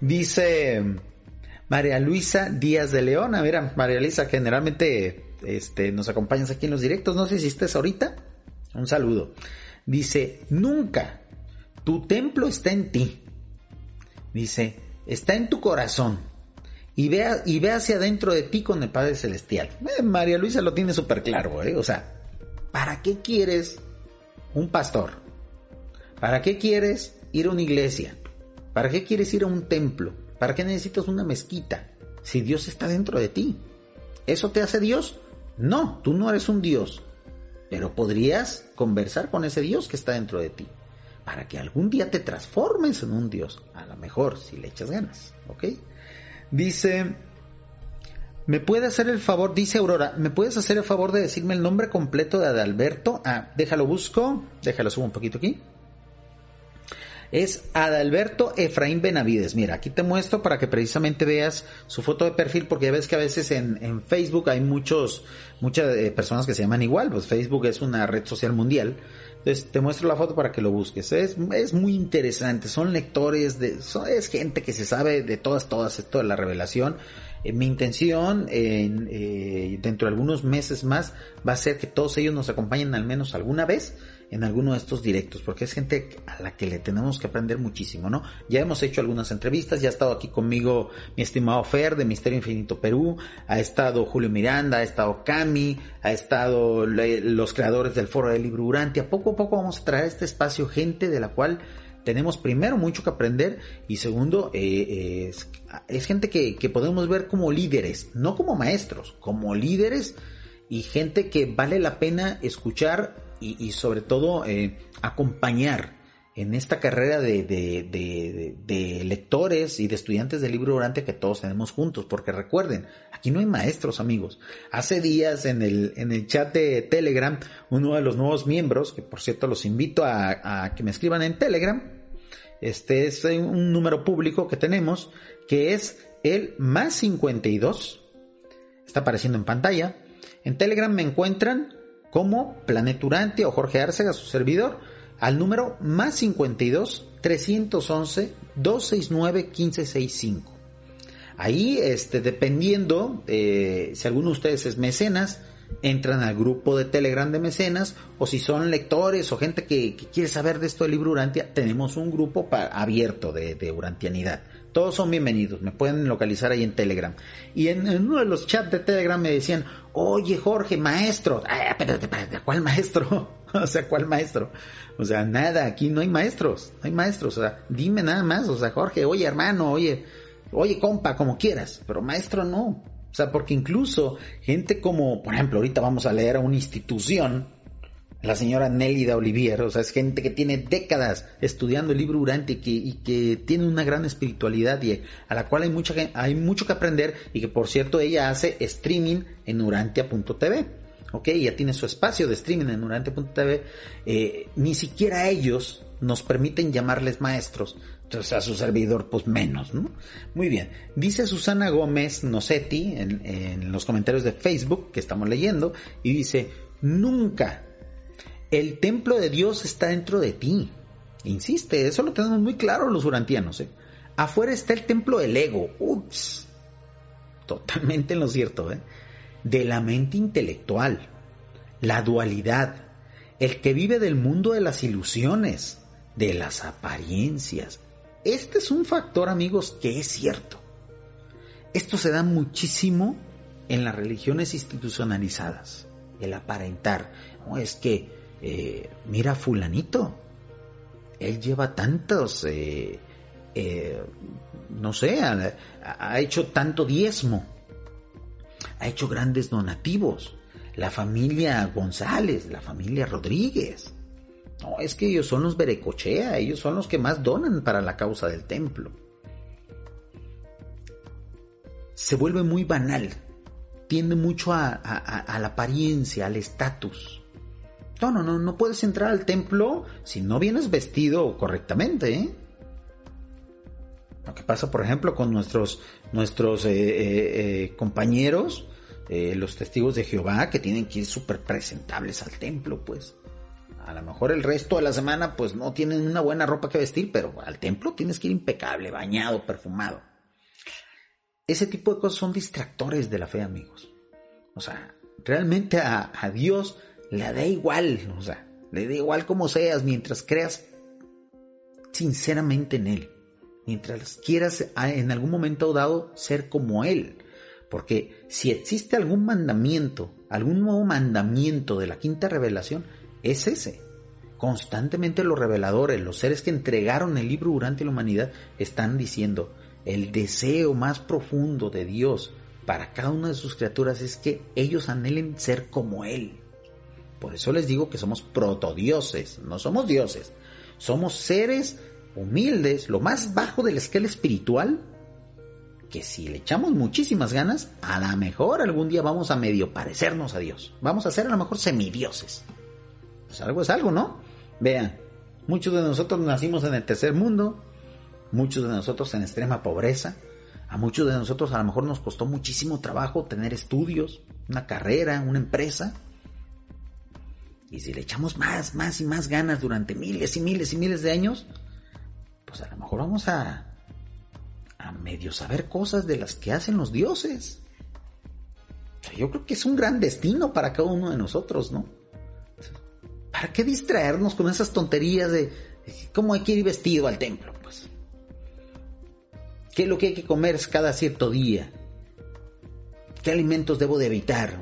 Dice María Luisa Díaz de León. A ver, María Luisa, generalmente este, nos acompañas aquí en los directos. No sé si estés ahorita. Un saludo. Dice, nunca tu templo está en ti. Dice, está en tu corazón. Y ve, y ve hacia adentro de ti con el Padre Celestial. Eh, María Luisa lo tiene súper claro, ¿eh? O sea, ¿para qué quieres un pastor? ¿Para qué quieres ir a una iglesia? ¿Para qué quieres ir a un templo? ¿Para qué necesitas una mezquita? Si Dios está dentro de ti. ¿Eso te hace Dios? No, tú no eres un Dios. Pero podrías conversar con ese Dios que está dentro de ti para que algún día te transformes en un dios. A lo mejor, si le echas ganas, ¿ok? Dice, ¿me puede hacer el favor? Dice Aurora, ¿me puedes hacer el favor de decirme el nombre completo de Adalberto? Ah, déjalo busco, déjalo subo un poquito aquí. Es Adalberto Efraín Benavides. Mira, aquí te muestro para que precisamente veas su foto de perfil, porque ya ves que a veces en, Facebook hay muchos, muchas eh, personas que se llaman igual, pues Facebook es una red social mundial. Entonces te muestro la foto para que lo busques. Es, es muy interesante. Son lectores, de, es gente que se sabe de todas, todas, esto de la revelación. Eh, mi intención eh, dentro de algunos meses más va a ser que todos ellos nos acompañen al menos alguna vez en alguno de estos directos, porque es gente a la que le tenemos que aprender muchísimo, ¿no? Ya hemos hecho algunas entrevistas, ya ha estado aquí conmigo mi estimado Fer de Misterio Infinito Perú, ha estado Julio Miranda, ha estado Cami, ha estado los creadores del Foro del Libro Urantia. Poco a poco vamos a traer a este espacio gente de la cual tenemos primero mucho que aprender y segundo eh, es, gente que, que podemos ver como líderes, no como maestros, como líderes y gente que vale la pena escuchar y, sobre todo eh, acompañar en esta carrera de, de, lectores y de estudiantes del libro durante que todos tenemos juntos, porque recuerden, aquí no hay maestros amigos. Hace días en el, en el chat de Telegram, uno de los nuevos miembros, que por cierto los invito a, a que me escriban en Telegram, este es un número público que tenemos, que es el más 52, está apareciendo en pantalla. En Telegram me encuentran como Planeturante o Jorge Arcega, su servidor, al número más 52 311 269 1565. Ahí, este, dependiendo eh, si alguno de ustedes es mecenas, entran al grupo de Telegram de mecenas, o si son lectores o gente que, quiere saber de esto del libro Urantia, tenemos un grupo abierto de, de Urantianidad. Todos son bienvenidos, me pueden localizar ahí en Telegram. Y en, uno de los chats de Telegram me decían, oye Jorge, maestro, ay, espérate, espérate, ¿cuál maestro? o sea, ¿cuál maestro? O sea, nada, aquí no hay maestros, no hay maestros, o sea, dime nada más, o sea, Jorge, oye hermano, oye, oye compa, como quieras, pero maestro no. O sea, porque incluso gente como, por ejemplo, ahorita vamos a leer a una institución, la señora Nélida Olivier, o sea, es gente que tiene décadas estudiando el libro Urante y que, tiene una gran espiritualidad y a la cual hay, mucha, hay mucho que aprender y que por cierto ella hace streaming en urantia.tv. Ok, ya tiene su espacio de streaming en urantia.tv. Eh, ni siquiera ellos nos permiten llamarles maestros. Entonces a su servidor, pues menos, ¿no? Muy bien. Dice Susana Gómez Nocetti en, en los comentarios de Facebook que estamos leyendo y dice, nunca el templo de Dios está dentro de ti. Insiste, eso lo tenemos muy claro los urantianos. ¿eh? Afuera está el templo del ego. Ups. Totalmente en lo cierto. ¿eh? De la mente intelectual. La dualidad. El que vive del mundo de las ilusiones. De las apariencias. Este es un factor, amigos, que es cierto. Esto se da muchísimo en las religiones institucionalizadas, el aparentar. No, es que, eh, mira fulanito, él lleva tantos, eh, eh, no sé, ha, hecho tanto diezmo, ha hecho grandes donativos. La familia González, la familia Rodríguez. No, es que ellos son los berecochea, ellos son los que más donan para la causa del templo. Se vuelve muy banal, tiende mucho a, a la apariencia, al estatus. No, no, no, no puedes entrar al templo si no vienes vestido correctamente, ¿eh? Lo que pasa, por ejemplo, con nuestros, nuestros eh, eh, compañeros, los testigos de Jehová, que tienen que ir súper presentables al templo, pues. A lo mejor el resto de la semana, pues no tienen una buena ropa que vestir, pero al templo tienes que ir impecable, bañado, perfumado. Ese tipo de cosas son distractores de la fe, amigos. O sea, realmente a Dios le da igual, o sea, le da igual como seas mientras creas sinceramente en Él mientras quieras ah, en algún momento dado ser como Él. Porque si existe algún mandamiento, algún nuevo mandamiento de la quinta revelación, es ese. Constantemente los reveladores, los seres que entregaron el libro durante la humanidad, están diciendo, el deseo más profundo de Dios para cada una de sus criaturas es que ellos anhelen ser como Él. Por eso les digo que somos protodioses, no somos dioses, somos seres humildes, lo más bajo de la escala espiritual, que si le echamos muchísimas ganas, a lo mejor algún día vamos a medio parecernos a Dios. Vamos a ser a lo mejor semidioses. Pues algo es algo, ¿no? Vean, muchos de nosotros nacimos en el tercer mundo, muchos de nosotros en extrema pobreza, a muchos de nosotros a lo mejor nos costó muchísimo trabajo tener estudios, una carrera, una empresa. Y si le echamos más, más y más ganas durante miles y miles y miles de años, pues a lo mejor vamos a, a medio saber cosas de las que hacen los dioses. yo creo que es un gran destino para cada uno de nosotros, ¿no? ¿Para qué distraernos con esas tonterías de, cómo hay que ir vestido al templo? Pues, ¿qué es lo que hay que comer cada cierto día? ¿Qué alimentos debo de evitar?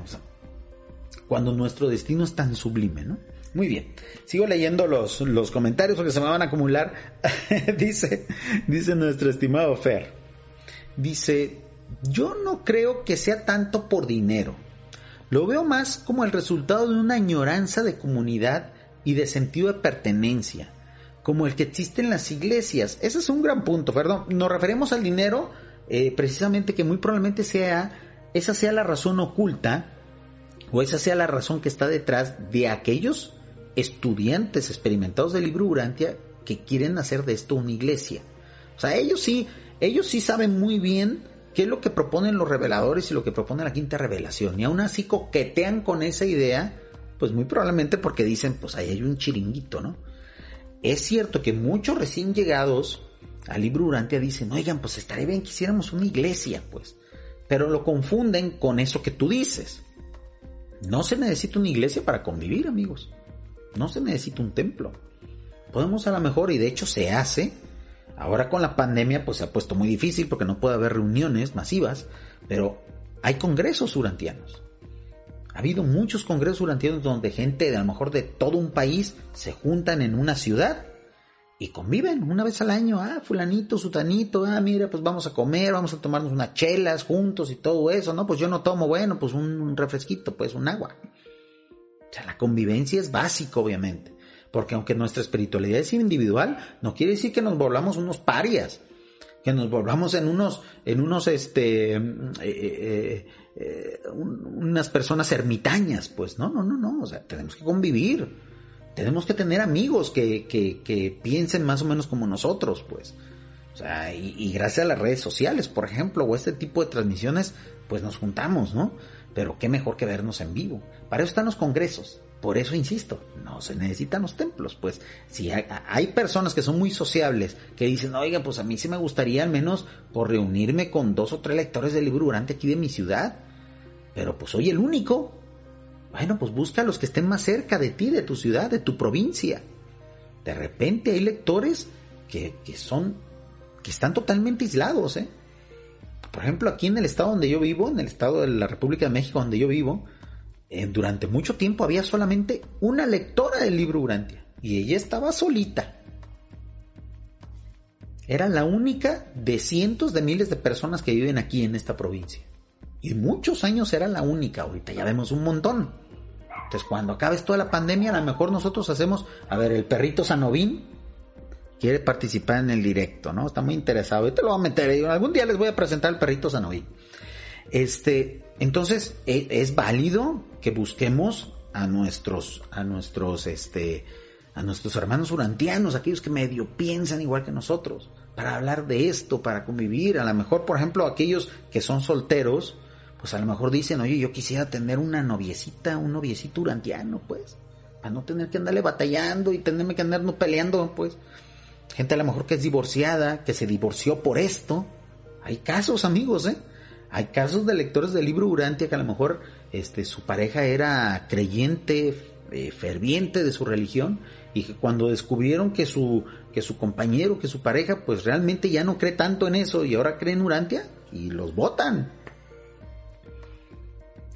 Cuando nuestro destino es tan sublime, ¿no? Muy bien. Sigo leyendo los, los comentarios porque se me van a acumular. dice, dice nuestro estimado Fer. Dice, yo no creo que sea tanto por dinero. Lo veo más como el resultado de una añoranza de comunidad y de sentido de pertenencia, como el que existe en las iglesias. Ese es un gran punto, perdón. Nos referimos al dinero, eh, precisamente que muy probablemente sea, esa sea la razón oculta, o esa sea la razón que está detrás de aquellos estudiantes experimentados del libro Urantia que quieren hacer de esto una iglesia. O sea, ellos sí, ellos sí saben muy bien qué es lo que proponen los reveladores y lo que propone la quinta revelación. Y aún así coquetean con esa idea, pues muy probablemente porque dicen, pues ahí hay un chiringuito, ¿no? Es cierto que muchos recién llegados al libro Urantia dicen, oigan, pues estaría bien que hiciéramos una iglesia, pues. Pero lo confunden con eso que tú dices. No se necesita una iglesia para convivir, amigos. No se necesita un templo. Podemos a lo mejor, y de hecho se hace, ahora con la pandemia pues se ha puesto muy difícil porque no puede haber reuniones masivas, pero hay congresos urantianos. Ha habido muchos congresos urantianos donde gente de a lo mejor de todo un país se juntan en una ciudad y conviven una vez al año. Ah, fulanito, sutanito, ah, mira, pues vamos a comer, vamos a tomarnos unas chelas juntos y todo eso, ¿no? Pues yo no tomo, bueno, pues un refresquito, pues un agua. O sea, la convivencia es básico, obviamente. Porque aunque nuestra espiritualidad es individual, no quiere decir que nos volvamos unos parias, que nos volvamos en unos, en unos, este, eh, eh, eh, unas personas ermitañas, pues no, no, no, no, o sea, tenemos que convivir, tenemos que tener amigos que, que, piensen más o menos como nosotros, pues. O sea, y, gracias a las redes sociales, por ejemplo, o este tipo de transmisiones, pues nos juntamos, ¿no? Pero qué mejor que vernos en vivo. Para eso están los congresos. Por eso insisto, no se necesitan los templos. Pues si hay, personas que son muy sociables, que dicen, oiga, pues a mí sí me gustaría al menos por reunirme con dos o tres lectores del libro durante aquí de mi ciudad. Pero pues soy el único. Bueno, pues busca a los que estén más cerca de ti, de tu ciudad, de tu provincia. De repente hay lectores que, que son, que están totalmente aislados, ¿eh? Por ejemplo, aquí en el estado donde yo vivo, en el estado de la República de México donde yo vivo, eh, durante mucho tiempo había solamente una lectora del libro Urantia. Y ella estaba solita. Era la única de cientos de miles de personas que viven aquí en esta provincia. Y muchos años era la única, ahorita ya vemos un montón. Entonces cuando acabe toda la pandemia, a lo mejor nosotros hacemos, a ver, el perrito Sanovín quiere participar en el directo, ¿no? Está muy interesado. Ahorita lo voy a meter, algún día les voy a presentar el perrito Sanovín. Este, entonces, e, es, válido que busquemos a nuestros, a nuestros, este, a nuestros hermanos urantianos, aquellos que medio piensan igual que nosotros, para hablar de esto, para convivir. A lo mejor, por ejemplo, aquellos que son solteros, pues a lo mejor dicen, oye, yo quisiera tener una noviecita, un noviecito urantiano, pues, para no tener que andarle batallando y tenerme que andarnos peleando, pues. Gente a lo mejor que es divorciada, que se divorció por esto. Hay casos, amigos, ¿eh? Hay casos de lectores del libro Urantia que a lo mejor este, su pareja era creyente, eh, ferviente de su religión y que cuando descubrieron que su, que su compañero, que su pareja, pues realmente ya no cree tanto en eso y ahora cree en Urantia y los votan.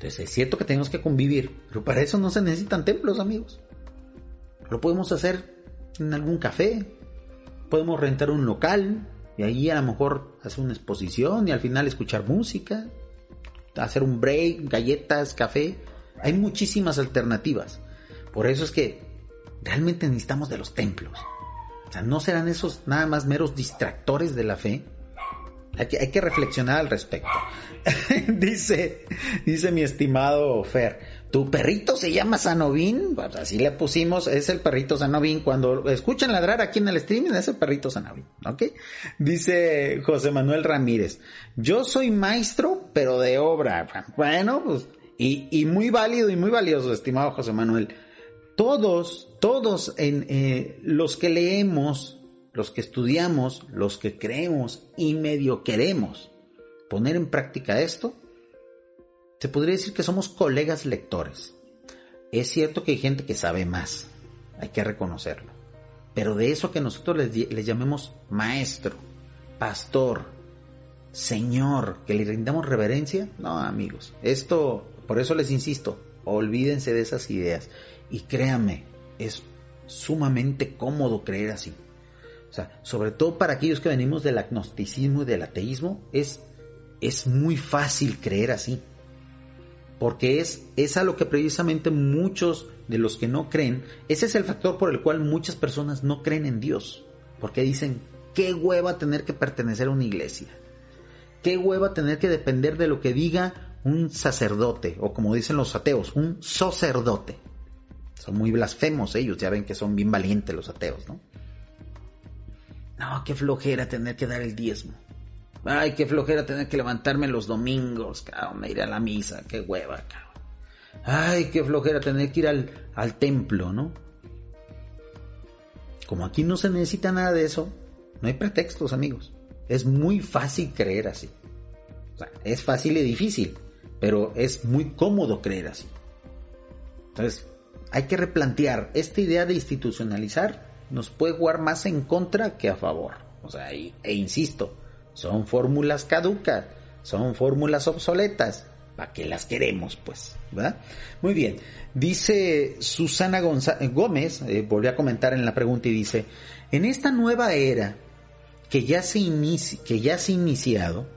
Es cierto que tenemos que convivir, pero para eso no se necesitan templos, amigos. Lo podemos hacer en algún café, podemos rentar un local, y ahí a lo mejor hacer una exposición y al final escuchar música, hacer un break, galletas, café. Hay muchísimas alternativas. Por eso es que realmente necesitamos de los templos. O sea, no serán esos nada más meros distractores de la fe. Hay que, reflexionar al respecto. dice, dice mi estimado Fer, tu perrito se llama Sanovín, pues así le pusimos, es el perrito Sanovín. Cuando escuchan ladrar aquí en el streaming, es el perrito Sanovín, ¿ok? Dice José Manuel Ramírez, yo soy maestro, pero de obra. Bueno, pues, y, y muy válido y muy valioso, estimado José Manuel. Todos, todos en eh, los que leemos, los que estudiamos, los que creemos y medio queremos poner en práctica esto, se podría decir que somos colegas lectores. Es cierto que hay gente que sabe más, hay que reconocerlo. Pero de eso que nosotros les, llamemos maestro, pastor, señor, que le rindamos reverencia, no amigos, esto, por eso les insisto, olvídense de esas ideas. Y créanme, es sumamente cómodo creer así. O sea, sobre todo para aquellos que venimos del agnosticismo y del ateísmo, es, es muy fácil creer así porque es, es a lo que precisamente muchos de los que no creen, ese es el factor por el cual muchas personas no creen en Dios, porque dicen, qué hueva tener que pertenecer a una iglesia, qué hueva tener que depender de lo que diga un sacerdote, o como dicen los ateos, un sacerdote. Son muy blasfemos ellos, ya ven que son bien valientes los ateos, ¿no? No, qué flojera tener que dar el diezmo. Ay, qué flojera tener que levantarme los domingos, cabrón, ir a la misa, qué hueva, cabrón. Ay, qué flojera tener que ir al, al templo, ¿no? Como aquí no se necesita nada de eso, no hay pretextos, amigos. Es muy fácil creer así. O sea, es fácil y difícil, pero es muy cómodo creer así. Entonces, hay que replantear. Esta idea de institucionalizar nos puede jugar más en contra que a favor. O sea, e insisto, son fórmulas caducas, son fórmulas obsoletas. ¿Para qué las queremos, pues? ¿verdad? Muy bien. Dice Susana Gómez, eh, volvió a comentar en la pregunta y dice, en esta nueva era que ya se, que ya se ha iniciado,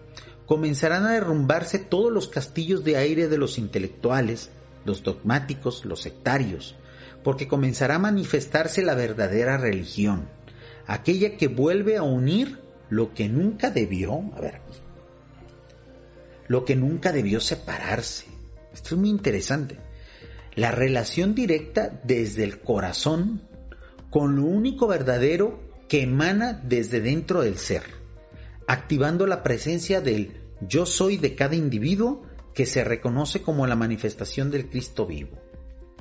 comenzarán a derrumbarse todos los castillos de aire de los intelectuales, los dogmáticos, los sectarios, porque comenzará a manifestarse la verdadera religión, aquella que vuelve a unir lo que nunca debió, a ver, lo que nunca debió separarse. Esto es muy interesante. La relación directa desde el corazón con lo único verdadero que emana desde dentro del ser, activando la presencia del yo soy de cada individuo que se reconoce como la manifestación del Cristo vivo.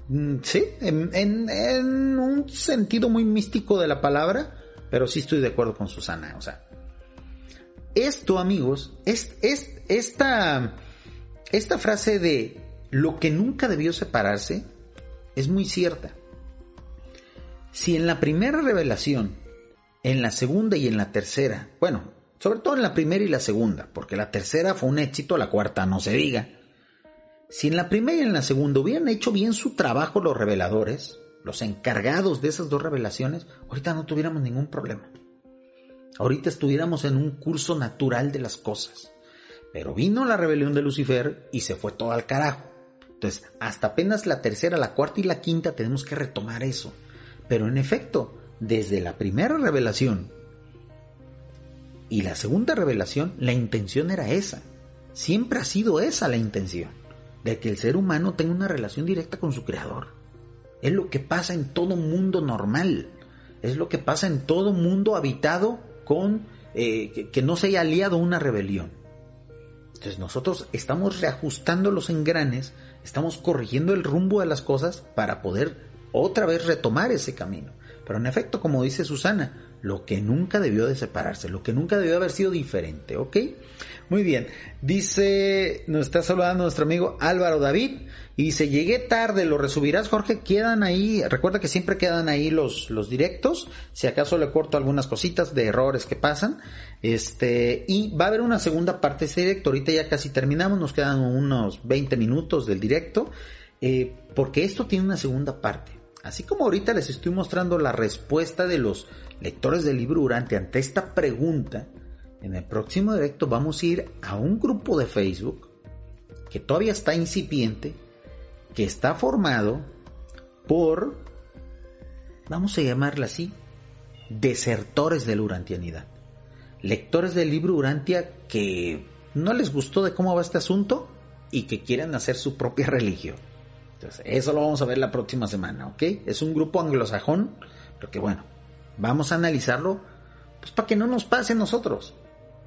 Mm, sí, en, un sentido muy místico de la palabra, pero sí estoy de acuerdo con Susana. O sea, esto, amigos, es, es esta, esta frase de lo que nunca debió separarse es muy cierta. Si en la primera revelación, en la segunda y en la tercera, bueno, sobre todo en la primera y la segunda, porque la tercera fue un éxito, la cuarta no se diga. Si en la primera y en la segunda hubieran hecho bien su trabajo los reveladores, los encargados de esas dos revelaciones, ahorita no tuviéramos ningún problema. Ahorita estuviéramos en un curso natural de las cosas. Pero vino la rebelión de Lucifer y se fue todo al carajo. Entonces, hasta apenas la tercera, la cuarta y la quinta tenemos que retomar eso. Pero en efecto, desde la primera revelación y la segunda revelación, la intención era esa. Siempre ha sido esa la intención, de que el ser humano tenga una relación directa con su creador. Es lo que pasa en todo mundo normal. Es lo que pasa en todo mundo habitado con eh, que, no se haya aliado una rebelión. Entonces nosotros estamos reajustando los engranes, estamos corrigiendo el rumbo de las cosas para poder otra vez retomar ese camino. Pero en efecto, como dice Susana, lo que nunca debió de separarse, lo que nunca debió haber sido diferente, ¿ok? Muy bien, dice, nos está saludando nuestro amigo Álvaro David y dice, llegué tarde, lo resubirás Jorge, quedan ahí, recuerda que siempre quedan ahí los, los directos, si acaso le corto algunas cositas de errores que pasan, este, y va a haber una segunda parte de ese directo, ahorita ya casi terminamos, nos quedan unos 20 minutos del directo, eh, porque esto tiene una segunda parte. Así como ahorita les estoy mostrando la respuesta de los lectores del libro durante ante esta pregunta, en el próximo directo vamos a ir a un grupo de Facebook que todavía está incipiente, que está formado por, vamos a llamarla así, desertores de la urantianidad. Lectores del libro Urantia que no les gustó de cómo va este asunto y que quieren hacer su propia religión. Entonces, eso lo vamos a ver la próxima semana, ¿ok? Es un grupo anglosajón, pero que bueno, vamos a analizarlo pues para que no nos pase a nosotros,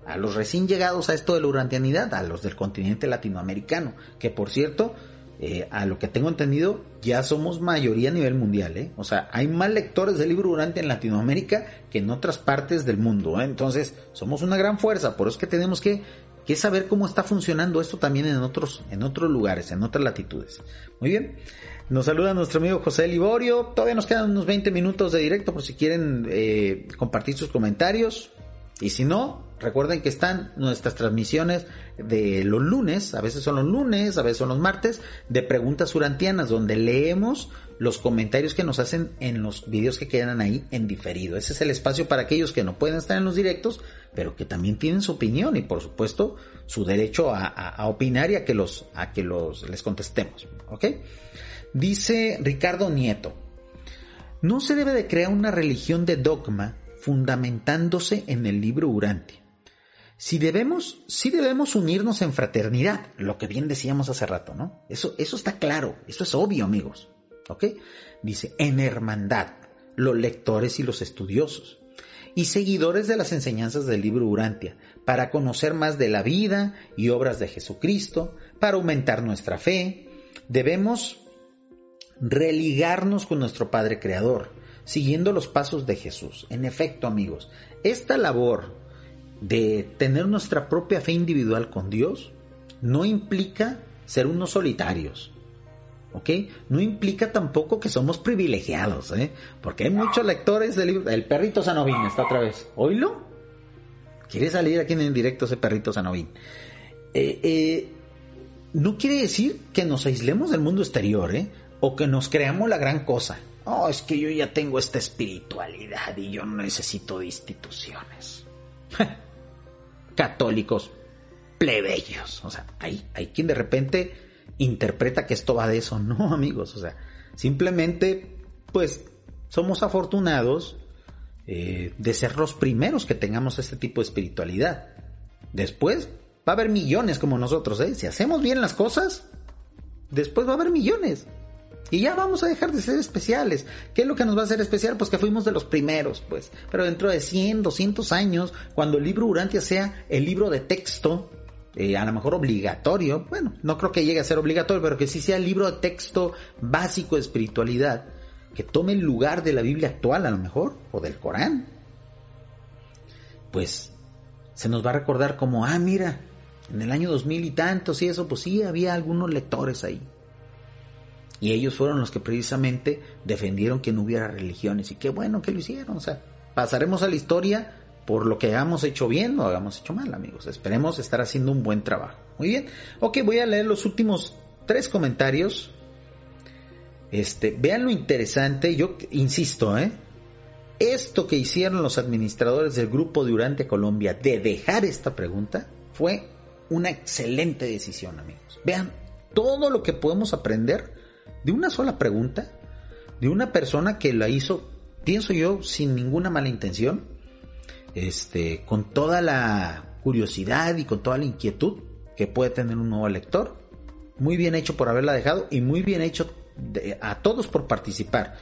a los recién llegados a esto de la urantianidad, a los del continente latinoamericano, que por cierto, eh, a lo que tengo entendido, ya somos mayoría a nivel mundial, ¿eh? O sea, hay más lectores del libro Durante en Latinoamérica que en otras partes del mundo, ¿eh? Entonces, somos una gran fuerza, por eso es que tenemos que, que saber cómo está funcionando esto también en otros, en otros lugares, en otras latitudes. Muy bien. Nos saluda nuestro amigo José Liborio. Todavía nos quedan unos 20 minutos de directo por si quieren eh, compartir sus comentarios. Y si no, recuerden que están nuestras transmisiones de los lunes, a veces son los lunes, a veces son los martes, de preguntas urantianas, donde leemos los comentarios que nos hacen en los videos que quedan ahí en diferido. Ese es el espacio para aquellos que no pueden estar en los directos, pero que también tienen su opinión y por supuesto su derecho a, a opinar y a que los, a que los les contestemos. ¿Ok? Dice Ricardo Nieto, no se debe de crear una religión de dogma fundamentándose en el libro Urantia. Si debemos, si debemos unirnos en fraternidad, lo que bien decíamos hace rato, ¿no? Eso, eso está claro, eso es obvio, amigos. ¿Ok? Dice, en hermandad, los lectores y los estudiosos, y seguidores de las enseñanzas del libro Urantia, para conocer más de la vida y obras de Jesucristo, para aumentar nuestra fe. Debemos religarnos con nuestro Padre Creador, siguiendo los pasos de Jesús. En efecto, amigos, esta labor de tener nuestra propia fe individual con Dios no implica ser unos solitarios. ¿Ok? No implica tampoco que somos privilegiados, ¿eh? Porque hay muchos lectores del libro. El perrito Sanovín está otra vez. ¿Oílo? Quiere salir aquí en directo ese perrito Sanovín. Eh, eh, no quiere decir que nos aislemos del mundo exterior, ¿eh? O que nos creamos la gran cosa. Oh, es que yo ya tengo esta espiritualidad y yo no necesito de instituciones. Católicos plebeyos. O sea, hay, hay quien de repente interpreta que esto va de eso. No, amigos. O sea, simplemente, pues, somos afortunados eh, de ser los primeros que tengamos este tipo de espiritualidad. Después va a haber millones como nosotros, ¿eh? Si hacemos bien las cosas, después va a haber millones. Y ya vamos a dejar de ser especiales. ¿Qué es lo que nos va a hacer especial? Pues que fuimos de los primeros, pues. Pero dentro de 100, 200 años, cuando el libro Urantia sea el libro de texto, eh, a lo mejor obligatorio, bueno, no creo que llegue a ser obligatorio, pero que sí sea el libro de texto básico de espiritualidad, que tome el lugar de la Biblia actual a lo mejor, o del Corán, pues se nos va a recordar como, ah, mira, en el año 2000 y tantos y eso, pues sí, había algunos lectores ahí. Y ellos fueron los que precisamente defendieron que no hubiera religiones. Y qué bueno que lo hicieron. O sea, pasaremos a la historia por lo que hayamos hecho bien o hagamos hecho mal, amigos. Esperemos estar haciendo un buen trabajo. Muy bien. Ok, voy a leer los últimos tres comentarios. Este, vean lo interesante. Yo insisto, ¿eh? Esto que hicieron los administradores del grupo Durante Colombia de dejar esta pregunta fue una excelente decisión, amigos. Vean todo lo que podemos aprender de una sola pregunta, de una persona que la hizo, pienso yo, sin ninguna mala intención, este, con toda la curiosidad y con toda la inquietud que puede tener un nuevo lector. Muy bien hecho por haberla dejado y muy bien hecho a todos por participar.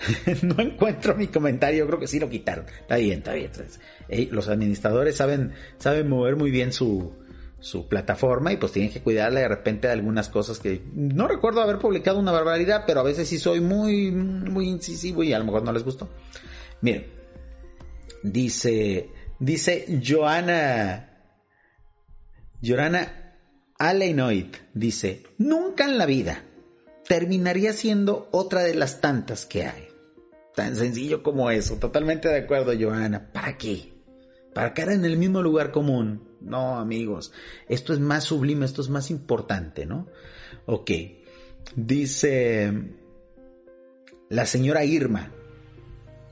no encuentro mi comentario, creo que sí lo quitaron. Está bien, está bien. los administradores saben, saben mover muy bien su, su plataforma y pues tienen que cuidarle de repente de algunas cosas que no recuerdo haber publicado una barbaridad, pero a veces sí soy muy, muy incisivo y a lo mejor no les gustó. Miren, dice, dice Joana, Joana dice, nunca en la vida terminaría siendo otra de las tantas que hay. Tan sencillo como eso, totalmente de acuerdo, Joana. ¿Para qué? ¿Para caer en el mismo lugar común? No, amigos, esto es más sublime, esto es más importante, ¿no? Ok, dice la señora Irma,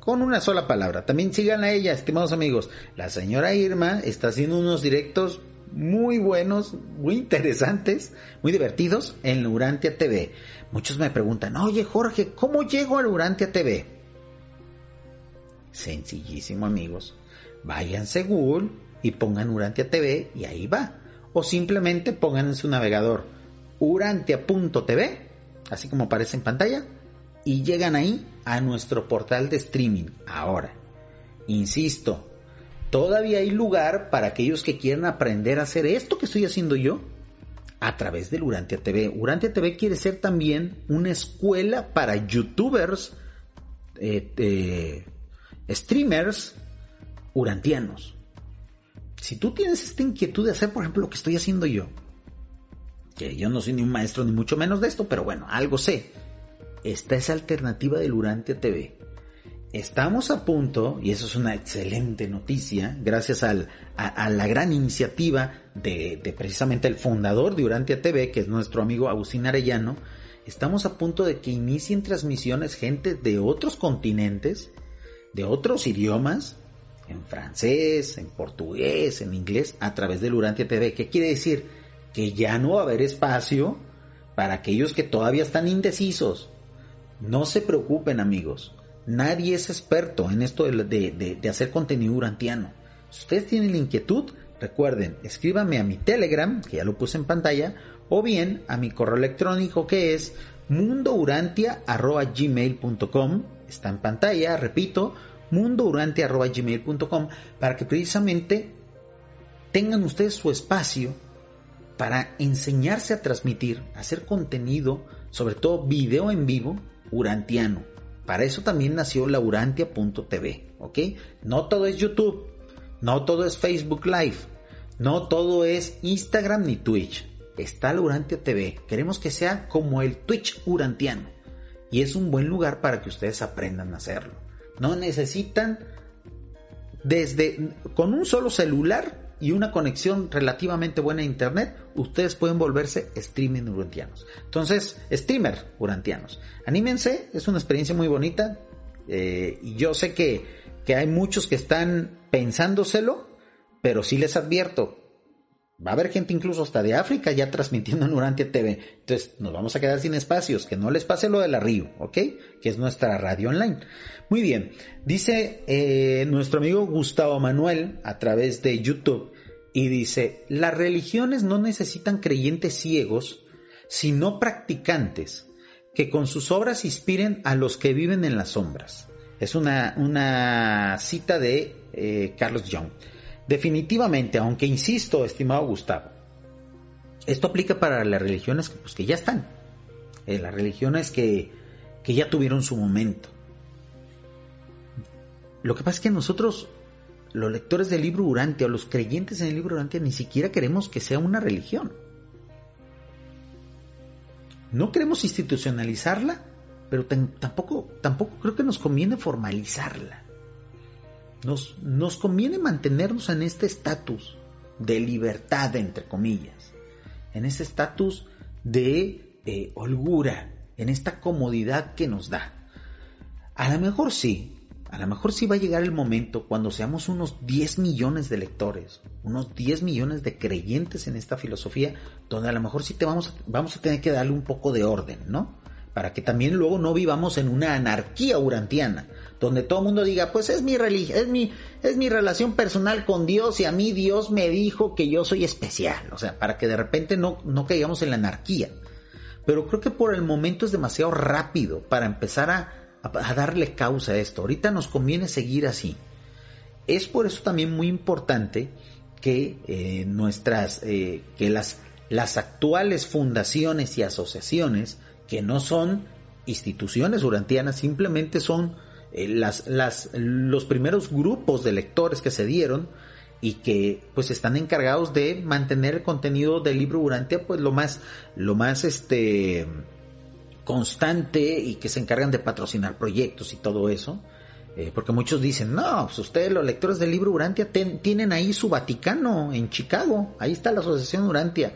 con una sola palabra. También sigan a ella, estimados amigos. La señora Irma está haciendo unos directos muy buenos, muy interesantes, muy divertidos en Urantia TV. Muchos me preguntan, oye Jorge, ¿cómo llego a Urantia TV? Sencillísimo amigos. Váyanse Google y pongan Urantia TV y ahí va. O simplemente pongan en su navegador urantia.tv, así como aparece en pantalla, y llegan ahí a nuestro portal de streaming. Ahora, insisto, todavía hay lugar para aquellos que quieran aprender a hacer esto que estoy haciendo yo a través del Urantia TV. Urantia TV quiere ser también una escuela para youtubers, eh, streamers urantianos. Si tú tienes esta inquietud de hacer, por ejemplo, lo que estoy haciendo yo, que yo no soy ni un maestro ni mucho menos de esto, pero bueno, algo sé. Esta es alternativa del Urantia TV. Estamos a punto, y eso es una excelente noticia, gracias a, la gran iniciativa de, de, precisamente el fundador de Urantia TV, que es nuestro amigo Agustín Arellano, estamos a punto de que inicien transmisiones gente de otros continentes, de otros idiomas, en francés, en portugués, en inglés, a través del Urantia TV. ¿Qué quiere decir? Que ya no va a haber espacio para aquellos que todavía están indecisos. No se preocupen amigos, nadie es experto en esto de, hacer contenido urantiano. Si ustedes tienen la inquietud, recuerden, escríbanme a mi Telegram, que ya lo puse en pantalla, o bien a mi correo electrónico que es mundourantia.gmail.com, está en pantalla, repito, mundourantia.gmail.com para que precisamente tengan ustedes su espacio para enseñarse a transmitir, hacer contenido, sobre todo video en vivo, urantiano. Para eso también nació la urantia.tv, ¿ok? No todo es YouTube, no todo es Facebook Live, no todo es Instagram ni Twitch. Está la Urantia TV. Queremos que sea como el Twitch urantiano. Y es un buen lugar para que ustedes aprendan a hacerlo. No necesitan desde con un solo celular y una conexión relativamente buena a internet, ustedes pueden volverse streaming urantianos. Entonces, streamer urantianos. Anímense, es una experiencia muy bonita. Eh, y yo sé que, que hay muchos que están pensándoselo, pero sí les advierto, Va a haber gente incluso hasta de África ya transmitiendo en Urantia TV. Entonces nos vamos a quedar sin espacios. Que no les pase lo de la Río, ¿ok? Que es nuestra radio online. Muy bien. Dice eh, nuestro amigo Gustavo Manuel a través de YouTube y dice, las religiones no necesitan creyentes ciegos, sino practicantes que con sus obras inspiren a los que viven en las sombras. Es una, una cita de eh, Carlos Young. Definitivamente, aunque insisto, estimado Gustavo, esto aplica para las religiones pues, que ya están, eh, las religiones que, que ya tuvieron su momento. Lo que pasa es que nosotros, los lectores del libro Urantia o los creyentes en el libro Urantia, ni siquiera queremos que sea una religión. No queremos institucionalizarla, pero tampoco, tampoco creo que nos conviene formalizarla. Nos, nos conviene mantenernos en este estatus de libertad, entre comillas, en ese estatus de eh, holgura, en esta comodidad que nos da. A lo mejor sí, a lo mejor sí va a llegar el momento cuando seamos unos 10 millones de lectores, unos 10 millones de creyentes en esta filosofía, donde a lo mejor sí te vamos, vamos a tener que darle un poco de orden, ¿no? Para que también luego no vivamos en una anarquía urantiana, donde todo el mundo diga, pues es mi religión, es mi, es mi relación personal con Dios y a mí Dios me dijo que yo soy especial, o sea, para que de repente no, no caigamos en la anarquía. Pero creo que por el momento es demasiado rápido para empezar a a, darle causa a esto. Ahorita nos conviene seguir así. Es por eso también muy importante que eh, nuestras, eh, que las, las actuales fundaciones y asociaciones, que no son instituciones urantianas, simplemente son eh, las, las, los primeros grupos de lectores que se dieron y que pues están encargados de mantener el contenido del libro Urantia pues lo más, lo más este, constante y que se encargan de patrocinar proyectos y todo eso. Eh, porque muchos dicen, no, pues ustedes los lectores del libro Urantia tienen ahí su Vaticano en Chicago, ahí está la Asociación Urantia.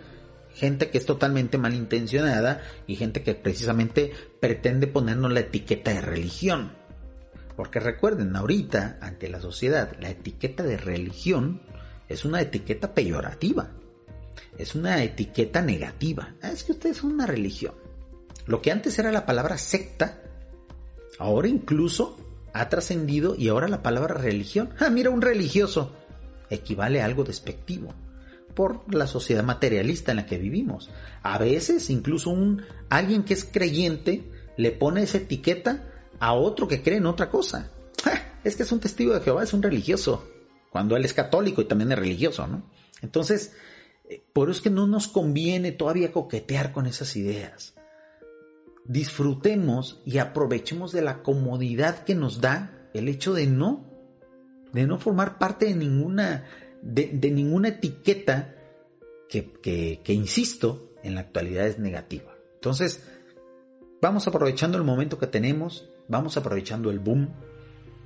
Gente que es totalmente malintencionada y gente que precisamente pretende ponernos la etiqueta de religión. Porque recuerden, ahorita, ante la sociedad, la etiqueta de religión es una etiqueta peyorativa. Es una etiqueta negativa. Ah, es que ustedes son una religión. Lo que antes era la palabra secta, ahora incluso ha trascendido y ahora la palabra religión. Ah, mira, un religioso equivale a algo despectivo por la sociedad materialista en la que vivimos. A veces incluso un alguien que es creyente le pone esa etiqueta a otro que cree en otra cosa. Es que es un testigo de Jehová, es un religioso, cuando él es católico y también es religioso, ¿no? Entonces, eh, por eso es que no nos conviene todavía coquetear con esas ideas disfrutemos y aprovechemos de la comodidad que nos da el hecho de no, de no formar parte de ninguna, de, ninguna etiqueta que, que, insisto, en la actualidad es negativa. Entonces, vamos aprovechando el momento que tenemos, vamos aprovechando el boom,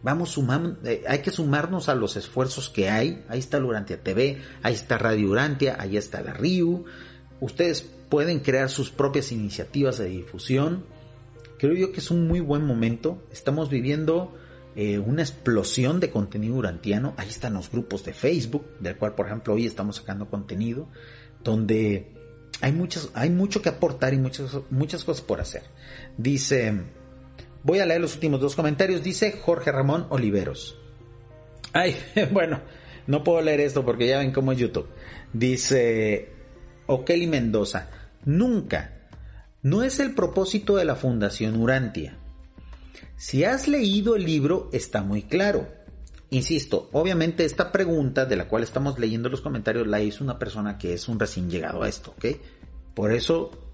vamos sumando, eh, hay que sumarnos a los esfuerzos que hay. Ahí está Urantia TV, ahí está Radio Urantia, ahí está la RIU. Ustedes pueden crear sus propias iniciativas de difusión. Creo yo que es un muy buen momento. Estamos viviendo eh, una explosión de contenido urantiano. Ahí están los grupos de Facebook, del cual por ejemplo hoy estamos sacando contenido, donde hay, muchas, hay mucho que aportar y muchas, muchas cosas por hacer. Dice, voy a leer los últimos dos comentarios. Dice Jorge Ramón Oliveros. Ay, bueno, no puedo leer esto porque ya ven cómo es YouTube. Dice O'Kelly Mendoza, nunca. No es el propósito de la Fundación Urantia. Si has leído el libro, está muy claro. Insisto, obviamente esta pregunta de la cual estamos leyendo los comentarios la hizo una persona que es un recién llegado a esto, ¿ok? Por eso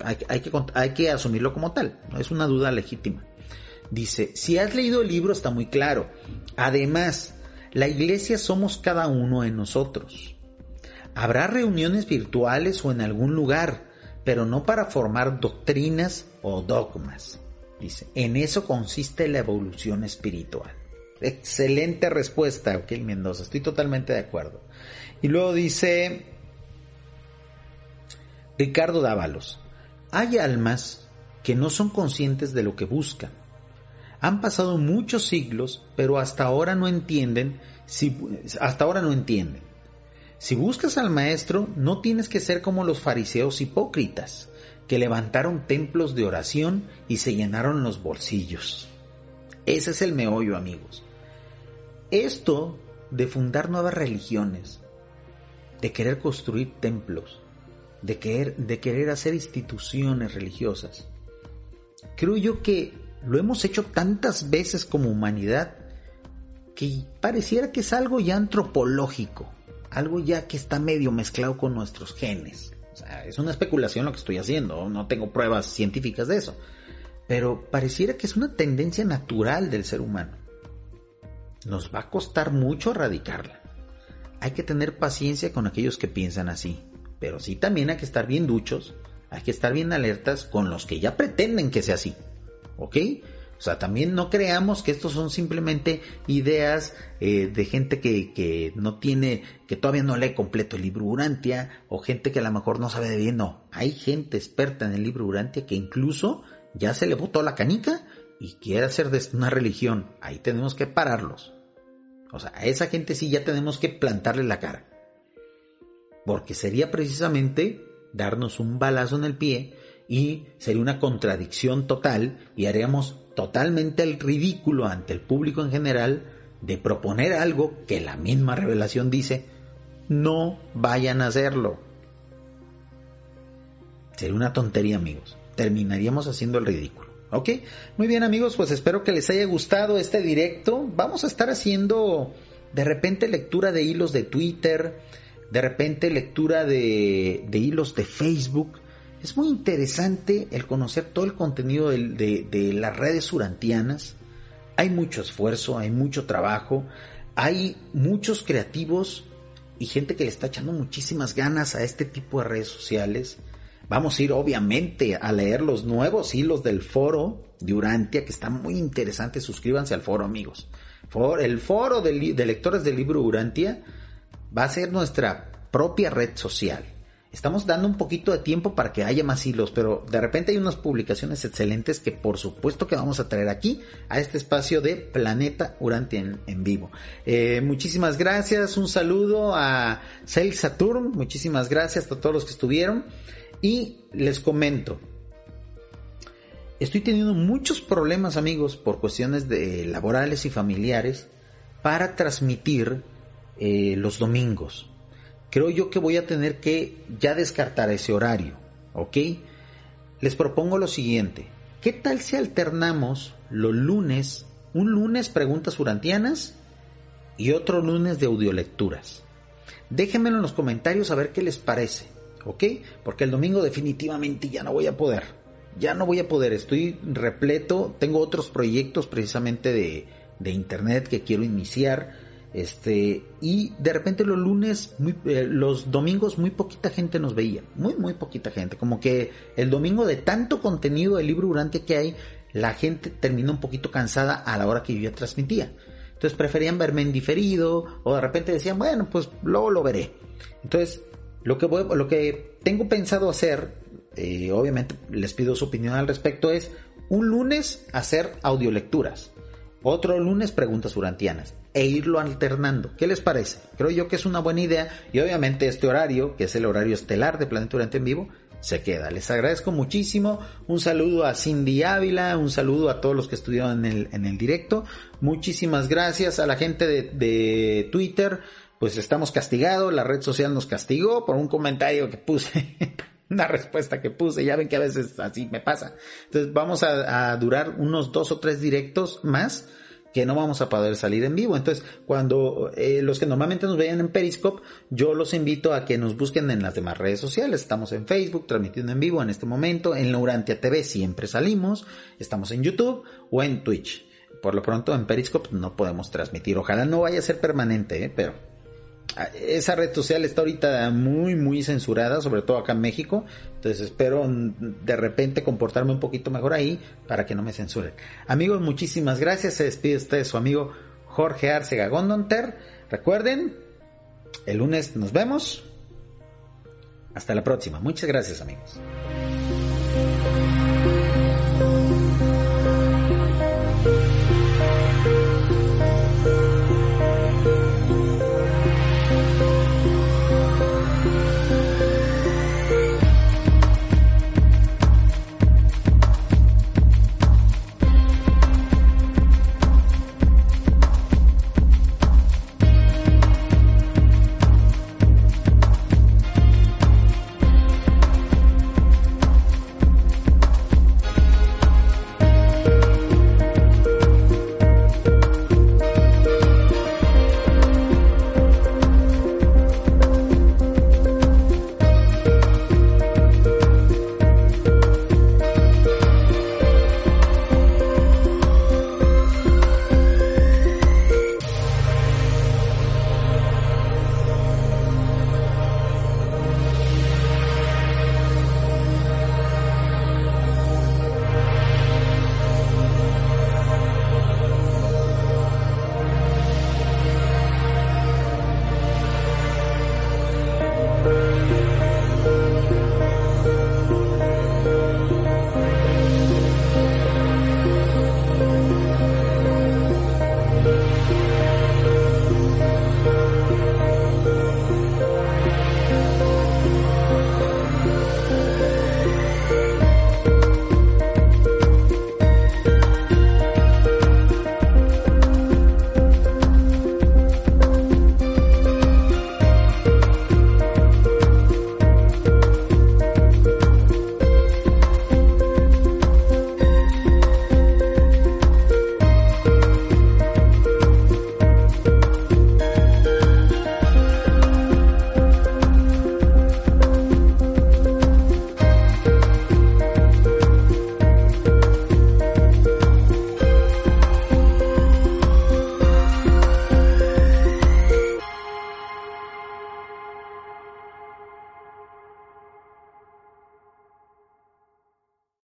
hay, que, hay que asumirlo como tal, no es una duda legítima. Dice, si has leído el libro está muy claro. Además, la iglesia somos cada uno de nosotros. Habrá reuniones virtuales o en algún lugar, pero no para formar doctrinas o dogmas. Dice, en eso consiste la evolución espiritual. Excelente respuesta, ok, Mendoza, estoy totalmente de acuerdo. Y luego dice Ricardo Dávalos, hay almas que no son conscientes de lo que buscan. Han pasado muchos siglos, pero hasta ahora no entienden si hasta ahora no entienden. Si buscas al Maestro, no tienes que ser como los fariseos hipócritas, que levantaron templos de oración y se llenaron los bolsillos. Ese es el meollo, amigos. Esto de fundar nuevas religiones, de querer construir templos, de querer, de querer hacer instituciones religiosas, creo yo que lo hemos hecho tantas veces como humanidad que pareciera que es algo ya antropológico algo ya que está medio mezclado con nuestros genes. Es una especulación lo que estoy haciendo, no tengo pruebas científicas de eso. Pero pareciera que es una tendencia natural del ser humano. Nos va a costar mucho erradicarla. Hay que tener paciencia con aquellos que piensan así. Pero sí también hay que estar bien duchos, hay que estar bien alertas con los que ya pretenden que sea así. ¿Ok? O sea, también no creamos que estos son simplemente ideas eh, de gente que, que, no tiene, que todavía no lee completo el libro Urantia, o gente que a lo mejor no sabe de bien. No, hay gente experta en el libro Urantia que incluso ya se le botó la canica y quiere hacer de una religión. Ahí tenemos que pararlos. O sea, a esa gente sí ya tenemos que plantarle la cara. Porque sería precisamente darnos un balazo en el pie y sería una contradicción total y haríamos totalmente el ridículo ante el público en general de proponer algo que la misma revelación dice, no vayan a hacerlo. Sería una tontería amigos, terminaríamos haciendo el ridículo. ¿Ok? Muy bien amigos, pues espero que les haya gustado este directo. Vamos a estar haciendo de repente lectura de hilos de Twitter, de repente lectura de, de hilos de Facebook es muy interesante el conocer todo el contenido de, las redes urantianas. Hay mucho esfuerzo, hay mucho trabajo, hay muchos creativos y gente que le está echando muchísimas ganas a este tipo de redes sociales. Vamos a ir obviamente a leer los nuevos hilos del foro de Urantia, que está muy interesante. Suscríbanse al foro, amigos. el foro de lectores del libro Urantia va a ser nuestra propia red social Estamos dando un poquito de tiempo para que haya más hilos, pero de repente hay unas publicaciones excelentes que por supuesto que vamos a traer aquí a este espacio de Planeta Urantia en, vivo. Eh, muchísimas gracias, un saludo a Cel Saturn, muchísimas gracias a todos los que estuvieron y les comento. Estoy teniendo muchos problemas amigos por cuestiones laborales y familiares para transmitir eh, los domingos creo yo que voy a tener que ya descartar ese horario, ¿ok? Les propongo lo siguiente, ¿qué tal si alternamos los lunes, un lunes preguntas urantianas y otro lunes de audiolecturas? Déjenmelo en los comentarios a ver qué les parece, ¿ok? Porque el domingo definitivamente ya no voy a poder, ya no voy a poder, estoy repleto, tengo otros proyectos precisamente de, de internet que quiero iniciar, este, y de repente los lunes, eh, los domingos muy poquita gente nos veía, muy, muy poquita gente. Como que el domingo de tanto contenido del libro durante que hay, la gente terminó un poquito cansada a la hora que yo ya transmitía. Entonces preferían verme en diferido o de repente decían, bueno, pues luego lo veré. Entonces, lo que, lo que tengo pensado hacer, eh, obviamente les pido su opinión al respecto, es un lunes hacer audiolecturas. Otro lunes preguntas urantianas e irlo alternando. ¿Qué les parece? Creo yo que es una buena idea y obviamente este horario, que es el horario estelar de Planeta Urante en vivo, se queda. Les agradezco muchísimo. Un saludo a Cindy Ávila, un saludo a todos los que estuvieron en el, en el directo. Muchísimas gracias a la gente de, Twitter. Pues estamos castigados, la red social nos castigó por un comentario que puse. una respuesta que puse, ya ven que a veces así me pasa. Entonces vamos a durar unos dos o tres directos más que no vamos a poder salir en vivo. Entonces, cuando eh, los que normalmente nos vean en Periscope, yo los invito a que nos busquen en las demás redes sociales. Estamos en Facebook, transmitiendo en vivo en este momento, en Laurantia TV siempre salimos, estamos en YouTube o en Twitch. Por lo pronto en Periscope no podemos transmitir. Ojalá no vaya a ser permanente, ¿eh? pero esa red social está ahorita muy, muy censurada, sobre todo acá en México. Entonces espero de repente comportarme un poquito mejor ahí para que no me censuren. Amigos, muchísimas gracias. Se despide usted su amigo Jorge Arcega Gondonter. Recuerden, el lunes nos vemos. Hasta la próxima. Muchas gracias amigos.